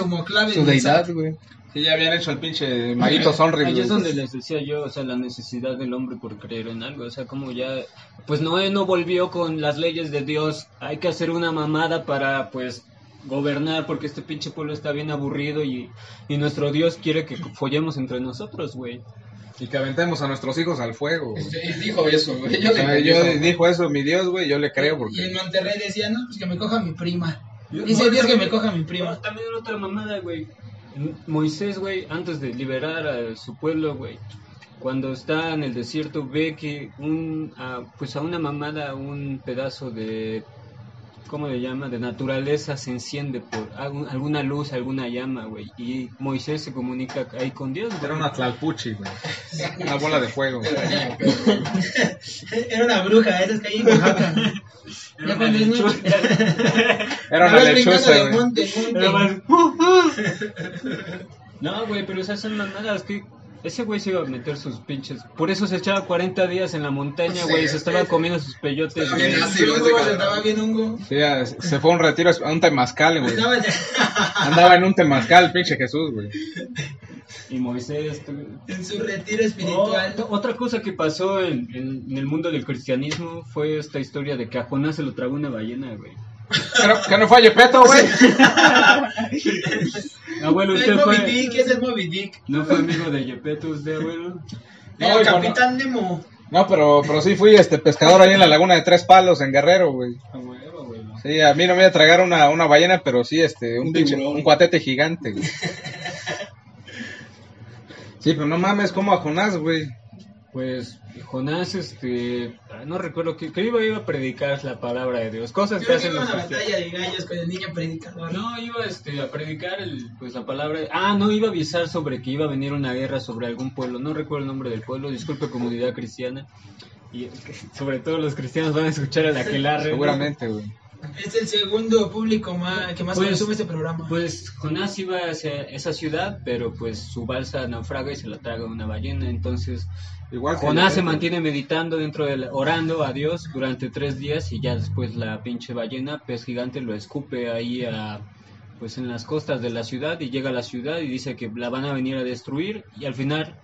S8: su
S5: deidad, güey.
S6: Sí, ya habían hecho el pinche maguito Sonri,
S7: Ahí
S6: güey.
S7: es donde les decía yo, o sea, la necesidad del hombre por creer en algo, o sea, como ya, pues Noé no volvió con las leyes de Dios, hay que hacer una mamada para, pues, gobernar, porque este pinche pueblo está bien aburrido y, y nuestro Dios quiere que follemos entre nosotros, güey.
S6: Y que aventemos a nuestros hijos al fuego. güey.
S5: Este, él dijo eso, güey. Yo
S6: O
S5: le
S6: sea, yo
S5: eso.
S6: dijo eso mi Dios, güey, yo le creo
S8: Y en
S6: porque...
S8: Monterrey decía, no, pues que me coja mi prima. Dice
S7: no,
S8: Dios que me coja mi prima.
S7: También otra mamada, güey. Moisés, güey, antes de liberar a su pueblo, güey, cuando está en el desierto, ve que un, ah, pues a una mamada, un pedazo de, ¿cómo le llama? De naturaleza se enciende por algún- alguna luz, alguna llama, güey. Y Moisés se comunica ahí con Dios, güey.
S6: Era una tlalpuchi, güey. Una bola de fuego.
S8: Era una bruja, esas que hay en Oaxaca.
S6: Era una
S8: Vas brincando
S6: lechuza, güey.
S8: monte en monte.
S7: Era más- No, güey, pero esas son mamadas que ese güey se iba a meter sus pinches. Por eso se echaba 40 días en la montaña, güey, y se estaba comiendo sus peyotes,
S5: Estaba
S7: güey.
S5: bien
S8: Sí,
S5: ácido
S8: Hugo,
S5: cabrón.
S8: estaba bien hongo.
S6: Sí, se fue a un retiro, a un temazcal, güey.
S8: Estaba-
S6: Andaba en un temazcal, pinche Jesús, güey.
S7: y Moisés.
S8: En su retiro espiritual.
S7: Oh, otra cosa que pasó en, en- en el mundo del cristianismo fue esta historia de que a Jonás se lo tragó una ballena, güey.
S6: Que no, que no fue a Yepeto, güey.
S7: Abuelo,
S8: Es
S7: usted
S8: Moby
S7: fue.
S8: Dick, es el Moby Dick.
S7: ¿No fue amigo de Yepeto usted, abuelo?
S8: El
S6: No, hijo,
S8: Capitán Nemo.
S6: No, pero, pero sí fui este pescador ahí en la laguna de Tres Palos, en Guerrero, güey.
S7: Abuelo, abuelo.
S6: Sí, a mí no me iba a tragar una, una ballena, pero sí, este, un,
S5: Un
S6: pinche,
S5: tiburón.
S6: un cuatete gigante, güey. Sí, pero no mames, como a Jonás, güey.
S7: Pues Jonás, este. No recuerdo que. que iba, iba a predicar la palabra de Dios. Cosas que
S8: Creo que
S7: hacen
S8: iba a
S7: los
S8: una
S7: cristianos.
S8: batalla de gallos con el niño predicador.
S7: No, iba este, a predicar el, pues, la palabra. Ah, no, iba a avisar sobre que iba a venir una guerra sobre algún pueblo. No recuerdo el nombre del pueblo. Disculpe, comunidad cristiana. Y que, sobre todo los cristianos van a escuchar a la aquelarre. ¿no?
S6: Seguramente, güey.
S8: Es el segundo público más, que más
S7: Pues-
S8: consume este programa.
S7: Pues Jonás iba hacia esa ciudad, pero pues su balsa naufraga y se la traga una ballena. Entonces
S6: Igual
S7: Jonás se mantiene meditando dentro del, orando a Dios durante tres días y ya después la pinche ballena, pez gigante, lo escupe ahí a, pues en las costas de la ciudad y llega a la ciudad y dice que la van a venir a destruir y al final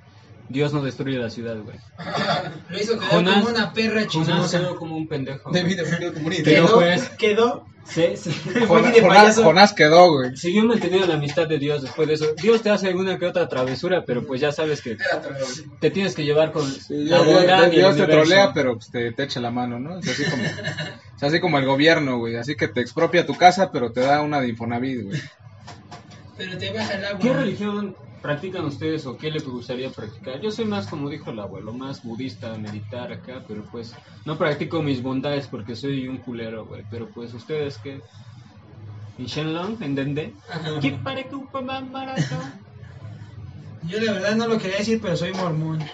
S7: Dios no destruye la ciudad, güey.
S8: Lo hizo quedar
S7: Jonás-
S8: como una perra
S7: Jonás
S8: chismosa.
S7: quedó como un pendejo. güey.
S5: David aprendió como un
S7: Pero
S5: idiota.
S8: Quedó,
S7: pues-
S8: quedó.
S7: Sí, sí.
S6: Jonás,
S8: de
S6: Jonás-
S8: payaso.
S6: Jonás quedó, güey.
S7: Siguió manteniendo la amistad de Dios después de eso. Dios te hace alguna que otra travesura, pero pues ya sabes que te tienes que llevar con
S6: Sí,
S7: la
S6: Dios, Dios-
S7: bondad y el
S6: Dios te
S7: universo.
S6: trolea, pero pues, te, te echa la mano, ¿no? Es así como, es así como el gobierno, güey. Así que te expropia tu casa, pero te da una de Infonavit, güey.
S8: Pero te baja el agua.
S7: ¿Qué religión practican ustedes o qué les gustaría practicar? Yo soy más, como dijo el abuelo, más budista, meditar acá, pero pues no practico mis bondades porque soy un culero, güey. Pero pues ustedes qué... ¿En Shenlong? ¿En Dende? ¿Qué pare que un barato?
S8: Yo la verdad no lo quería decir, pero soy mormón.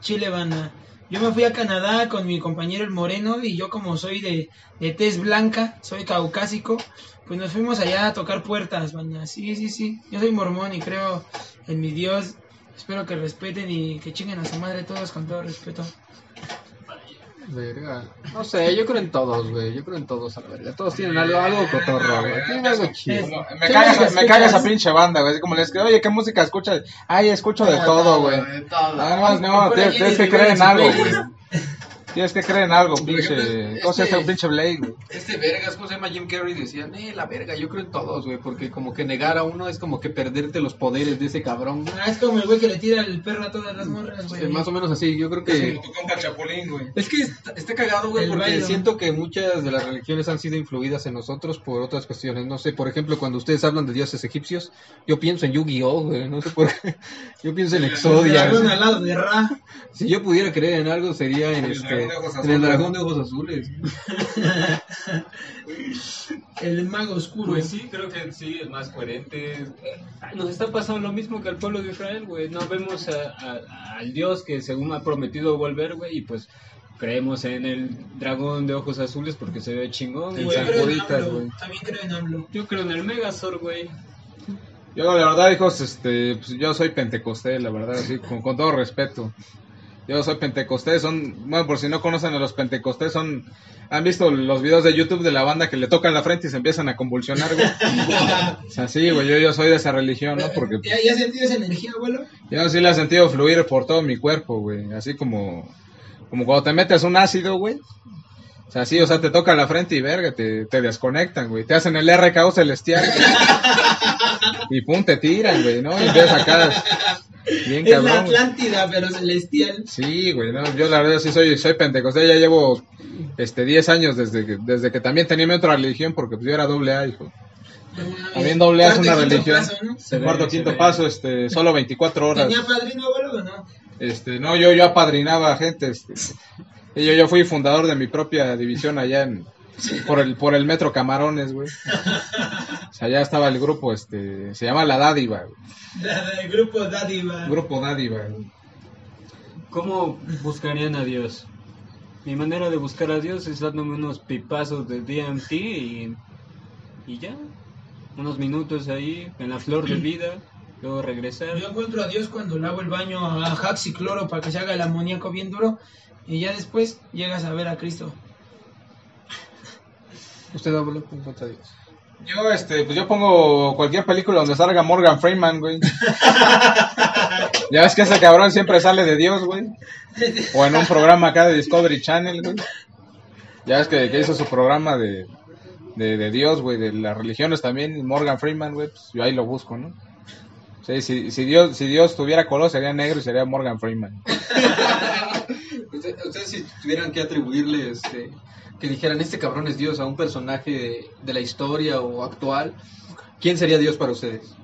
S8: Chile banda. Yo me fui a Canadá con mi compañero el Moreno y yo como soy de, de tez blanca, soy caucásico, pues nos fuimos allá a tocar puertas, banda. Sí, sí, sí. Yo soy mormón y creo en mi Dios. Espero que respeten y que chinguen a su madre todos con todo respeto.
S5: Verga. No sé, yo creo en todos, güey. Yo creo en todos a la verga. Todos tienen algo, algo cotorro, güey. Tienen algo chido.
S8: Es-
S6: Me
S8: ¿Qué
S6: caga,
S8: música
S6: esa- me caga esa
S8: escuchas?
S6: pinche banda, güey. Así como les digo, oye, ¿qué música escuchas? Ay, escucho de todo, güey. Nada más, no, tienes, que creer
S8: en
S6: algo, güey. Tienes que creer en algo, pinche. ¿Cómo se
S5: este-
S6: un pinche Blake, güey?
S5: Este vergas, ¿cómo se llama Jim Carrey? Decía, eh, la verga, yo creo en todos, güey. Porque como que negar a uno es como que perderte los poderes de ese cabrón.
S8: Ah, es como el güey que le tira el perro a todas las morras, güey.
S5: Más o menos así, yo creo que...
S6: tu compa Chapulín, güey.
S5: Es que está, está cagado, güey, porque siento que muchas de las religiones han sido influidas en nosotros por otras cuestiones. No sé, por ejemplo, cuando ustedes hablan de dioses egipcios, yo pienso en Yu-Gi-Oh, güey, no sé por qué. Yo pienso en Exodia. Si yo pudiera creer en algo, sería en, este, en el dragón de ojos azules.
S8: El mago oscuro.
S7: Pues sí, creo que sí, es más coherente. Nos está pasando lo mismo que al pueblo de Israel, güey. No vemos a- a- al Dios que según ha prometido volver, güey, y pues creemos en el dragón de ojos azules porque se ve chingón.
S8: Güey,
S7: güey.
S8: creo en
S6: Sacuditas,
S8: AMLO.
S6: güey.
S8: También creo en AMLO.
S7: Yo creo en el Megazord, güey.
S6: Yo, la verdad, hijos, este, pues, yo soy pentecostés, la verdad, así, con, con todo respeto. Yo soy pentecostés, son, bueno, por si no conocen a los pentecostés, son, han visto los videos de YouTube de la banda que le tocan la frente y se empiezan a convulsionar, güey. O sea, sí, güey, yo, yo soy de esa religión, ¿no? Porque
S8: ¿Ya, ¿Ya has sentido esa energía, abuelo?
S6: yo sí la he sentido fluir por todo mi cuerpo, güey. Así como, como cuando te metes un ácido, güey. O sea, sí, o sea, te toca la frente y verga, te, te desconectan, güey. Te hacen el RKO celestial. güey. y pum, te tiran, güey, ¿no? Y ves acá. Bien
S8: Es la. Atlántida, pero celestial.
S6: Sí, güey, no, yo la verdad sí soy, soy pentecostés, ya llevo este 10 años desde que, desde que también tenía mi otra religión, porque pues yo era doble A, hijo. También doble A es una religión.
S8: paso, ¿no?
S7: Se ve,
S6: Cuarto,
S7: se
S6: quinto paso, este, solo 24 horas.
S8: ¿Tenía padrino, abuelo, o no?
S6: Este, no, yo, yo apadrinaba a gente, este, y yo, yo fui fundador de mi propia división allá en, por el, por el metro Camarones, güey. O sea, estaba el grupo, este, se llama La Dádiva, güey.
S8: Grupo Dádiva.
S6: Grupo Dádiva, güey.
S7: ¿Cómo buscarían a Dios? Mi manera de buscar a Dios es dándome unos pipazos de DMT y, y ya. Unos minutos ahí en la flor de vida, luego regresar.
S8: Yo encuentro a Dios cuando le hago el baño a Hax y cloro para que se haga el amoníaco bien duro. Y ya después llegas a ver a Cristo.
S5: Usted, abuelo, ¿cómo encuentra a Dios?
S6: Yo, este, pues yo pongo cualquier película donde salga Morgan Freeman, güey. ya ves que ese cabrón siempre sale de Dios, güey. O en un programa acá de Discovery Channel, güey. Ya ves que, que hizo su programa de, de, de Dios, güey, de las religiones también. Morgan Freeman, güey, pues yo ahí lo busco, ¿no? Sí, si, si, Dios, si Dios tuviera color sería negro y sería Morgan Freeman.
S5: Usted- Ustedes si tuvieran que atribuirle, este, que dijeran, este cabrón es Dios a un personaje de, de la historia o actual, ¿quién sería Dios para ustedes?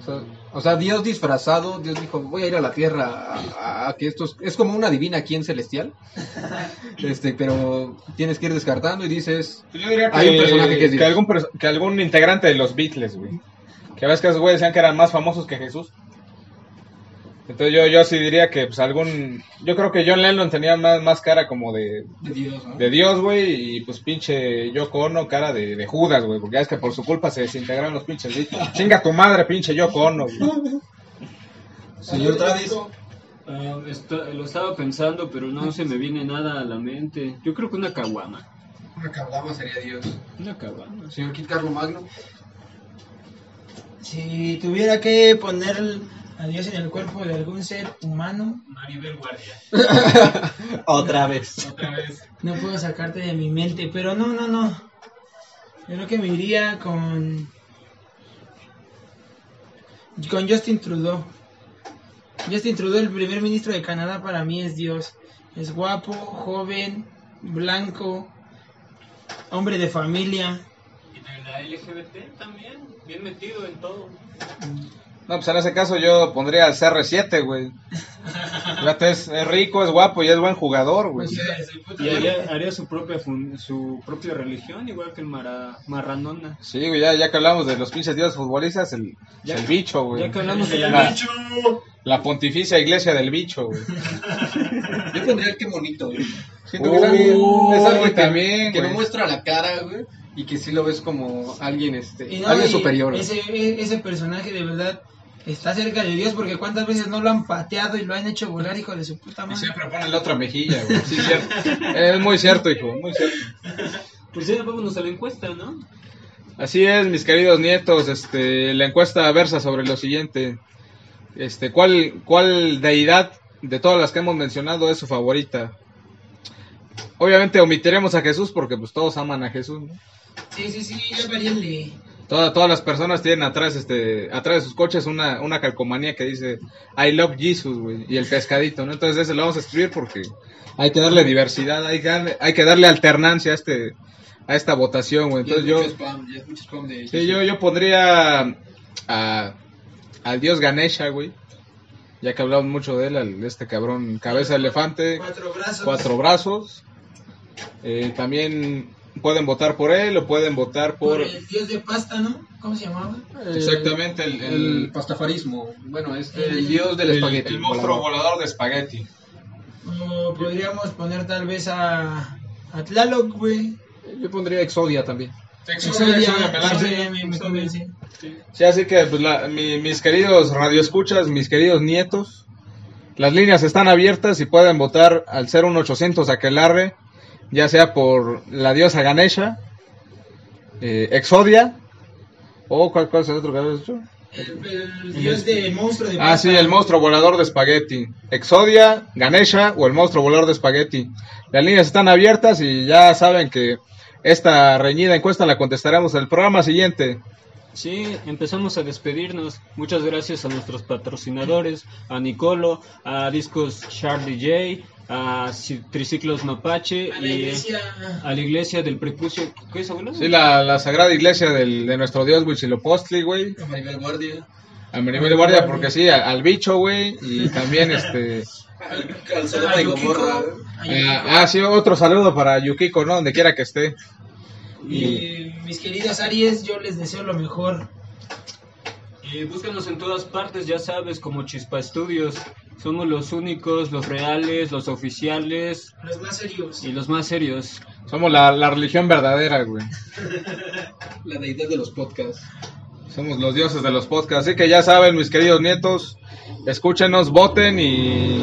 S5: O sea, o sea, Dios disfrazado, Dios dijo, voy a ir a la tierra a, a que estos... Es como una divina quien celestial, este, pero tienes que ir descartando y dices...
S6: Yo diría que,
S5: Hay un personaje que es
S6: que
S5: Dios.
S6: algún, que algún integrante de los Beatles, güey. Que que esos güeyes decían que eran más famosos que Jesús. Entonces yo, yo sí diría que pues algún... Yo creo que John Lennon tenía más, más cara como de,
S5: De Dios, ¿no?
S6: de Dios, güey, y pues pinche Yoko Ono cara de, de Judas, güey, porque ya es que por su culpa se desintegraron los pinches Beatles. Chinga tu madre, pinche Yoko Ono, güey.
S5: Señor Travis,
S7: Ah, está- lo estaba pensando, pero no se me viene nada a la mente. Yo creo que una caguama.
S5: una caguama sería Dios.
S7: Una caguama.
S5: Señor Kit Carlo Magno,
S8: Si tuviera que poner el- a Dios en el cuerpo de algún ser humano,
S7: Maribel Guardia.
S5: otra vez.
S7: Otra vez.
S8: no puedo sacarte de mi mente, pero no, no, no. Yo creo que me iría con. con Justin Trudeau. Justin Trudeau, el primer ministro de Canadá, para mí es Dios. Es guapo, joven, blanco, hombre de familia.
S7: Y de la LGBT también, bien metido en todo.
S6: No, pues en ese caso yo pondría al CR7, güey. Fíjate, es, es rico, es guapo y es buen jugador, güey.
S7: Y haría, haría su propia fun- su propia religión, igual que el Mara, Marranona.
S6: Sí, güey, ya, ya que hablamos de los pinches dioses futbolistas, el,
S7: Ya-
S6: el bicho, güey.
S7: Ya que hablamos de la...
S6: La, la pontificia iglesia del bicho, güey.
S5: Yo pondría el qué bonito, güey. Siento que es algo que,
S6: también,
S5: que no muestra la cara, güey, y que sí lo ves como alguien, este,
S8: no,
S5: alguien
S8: y
S5: superior.
S8: Ese, e- ese personaje de verdad está cerca de Dios porque cuántas veces no lo han pateado y lo han hecho volar, hijo de su puta
S6: Y
S8: madre.
S6: siempre pone la otra mejilla, güey. Sí, cierto. Es muy cierto, hijo, muy cierto.
S7: Pues ya vámonos a la encuesta, ¿no?
S6: Así es, mis queridos nietos, este, la encuesta versa sobre lo siguiente. Este, ¿cuál, cuál deidad de todas las que hemos mencionado es su favorita? Obviamente omitiremos a Jesús porque pues todos aman a Jesús, ¿no?
S8: Sí, sí, sí, ya varíale.
S6: Toda- todas las personas tienen atrás, este, atrás de sus coches una, una calcomanía que dice I love Jesus, güey, y el pescadito, ¿no? Entonces ese lo vamos a escribir porque hay que darle diversidad, hay que darle, hay que darle alternancia a este, a esta votación, güey. Entonces yo,
S5: spam, de
S6: sí, yo, yo pondría a, al dios Ganesha, güey. Ya que hablamos mucho de él, al- este cabrón cabeza de elefante,
S8: Cuatro brazos.
S6: cuatro brazos. Eh, también pueden votar por él o pueden votar
S8: Por
S6: por...
S8: el dios de pasta, ¿no? ¿Cómo se llamaba?
S6: Exactamente, el,
S5: el
S6: el,
S5: pastafarismo. Bueno, es el dios del
S6: el-
S5: espagueti.
S6: el monstruo
S5: volador.
S6: volador de espagueti.
S8: O podríamos poner tal vez a, a Tlaloc, güey.
S5: Yo pondría Exodia también.
S8: Exodia,
S6: me-
S8: convence.
S6: Sí, así que pues, la- mi- mis queridos radioescuchas, mis queridos nietos, las líneas están abiertas y pueden votar al 01800 Aquelarre, ya sea por la diosa Ganesha, eh, Exodia, o cuál, cuál es el otro que habías dicho?
S8: El, el dios del monstruo de
S6: Ah, sí, el monstruo volador de espagueti. Exodia, Ganesha o el monstruo volador de espagueti. Las líneas están abiertas y ya saben que esta reñida encuesta la contestaremos en el programa siguiente.
S7: Sí, empezamos a despedirnos. Muchas gracias a nuestros patrocinadores, a Nicolo, a Discos Charlie J, a Ci- Triciclos Mapache
S8: A la
S7: y
S8: iglesia.
S7: a la iglesia del prepucio. ¿Qué es, abuelo?
S6: Sí, la, la sagrada iglesia del, de nuestro dios Huitzilopochtli, güey.
S5: A Maribel Guardia.
S6: A Maribel de Guardia, porque sí, al, al bicho, güey. Y también, este...
S5: Al, y
S8: Yukiko.
S5: Gomorra.
S8: Yukiko.
S6: ah, sí, otro saludo para Yukiko, ¿no? Donde quiera que esté.
S8: Y mis queridos Aries, yo les deseo lo mejor.
S7: Y búscanos en todas partes, ya sabes, como Chispa Studios. Somos los únicos, los reales, los oficiales
S8: Los más serios.
S7: y los más serios.
S6: Somos la, la religión verdadera, güey.
S5: La deidad de los podcasts.
S6: Somos los dioses de los podcasts. Así que ya saben, mis queridos nietos, escúchenos, voten y,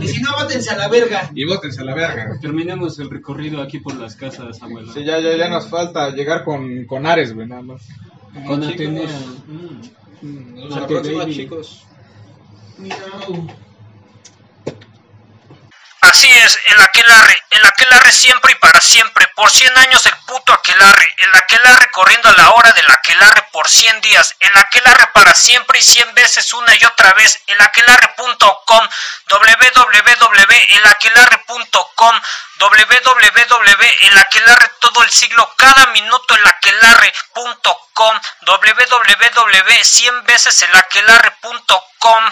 S8: Y si no, bótense a la verga.
S6: Y bótense a la verga.
S7: Terminemos el recorrido aquí por las casas, abuela.
S6: Sí, ya, ya, ya nos falta llegar con, con Ares, güey, nada más.
S7: Con. Atenea. Hasta
S5: la próxima,
S7: baby.
S5: chicos.
S8: Miau.
S10: Así es, el aquelarre, el aquelarre siempre y para siempre, por 100 años el puto aquelarre, el aquelarre corriendo a la hora del aquelarre por 100 días, el aquelarre para siempre y 100 veces una y otra vez, el aquelarre.com, www.elaquelarre.com, www.elaquelarre todo el siglo, cada minuto elaquelarre.com, www.100 veces elaquelarre.com.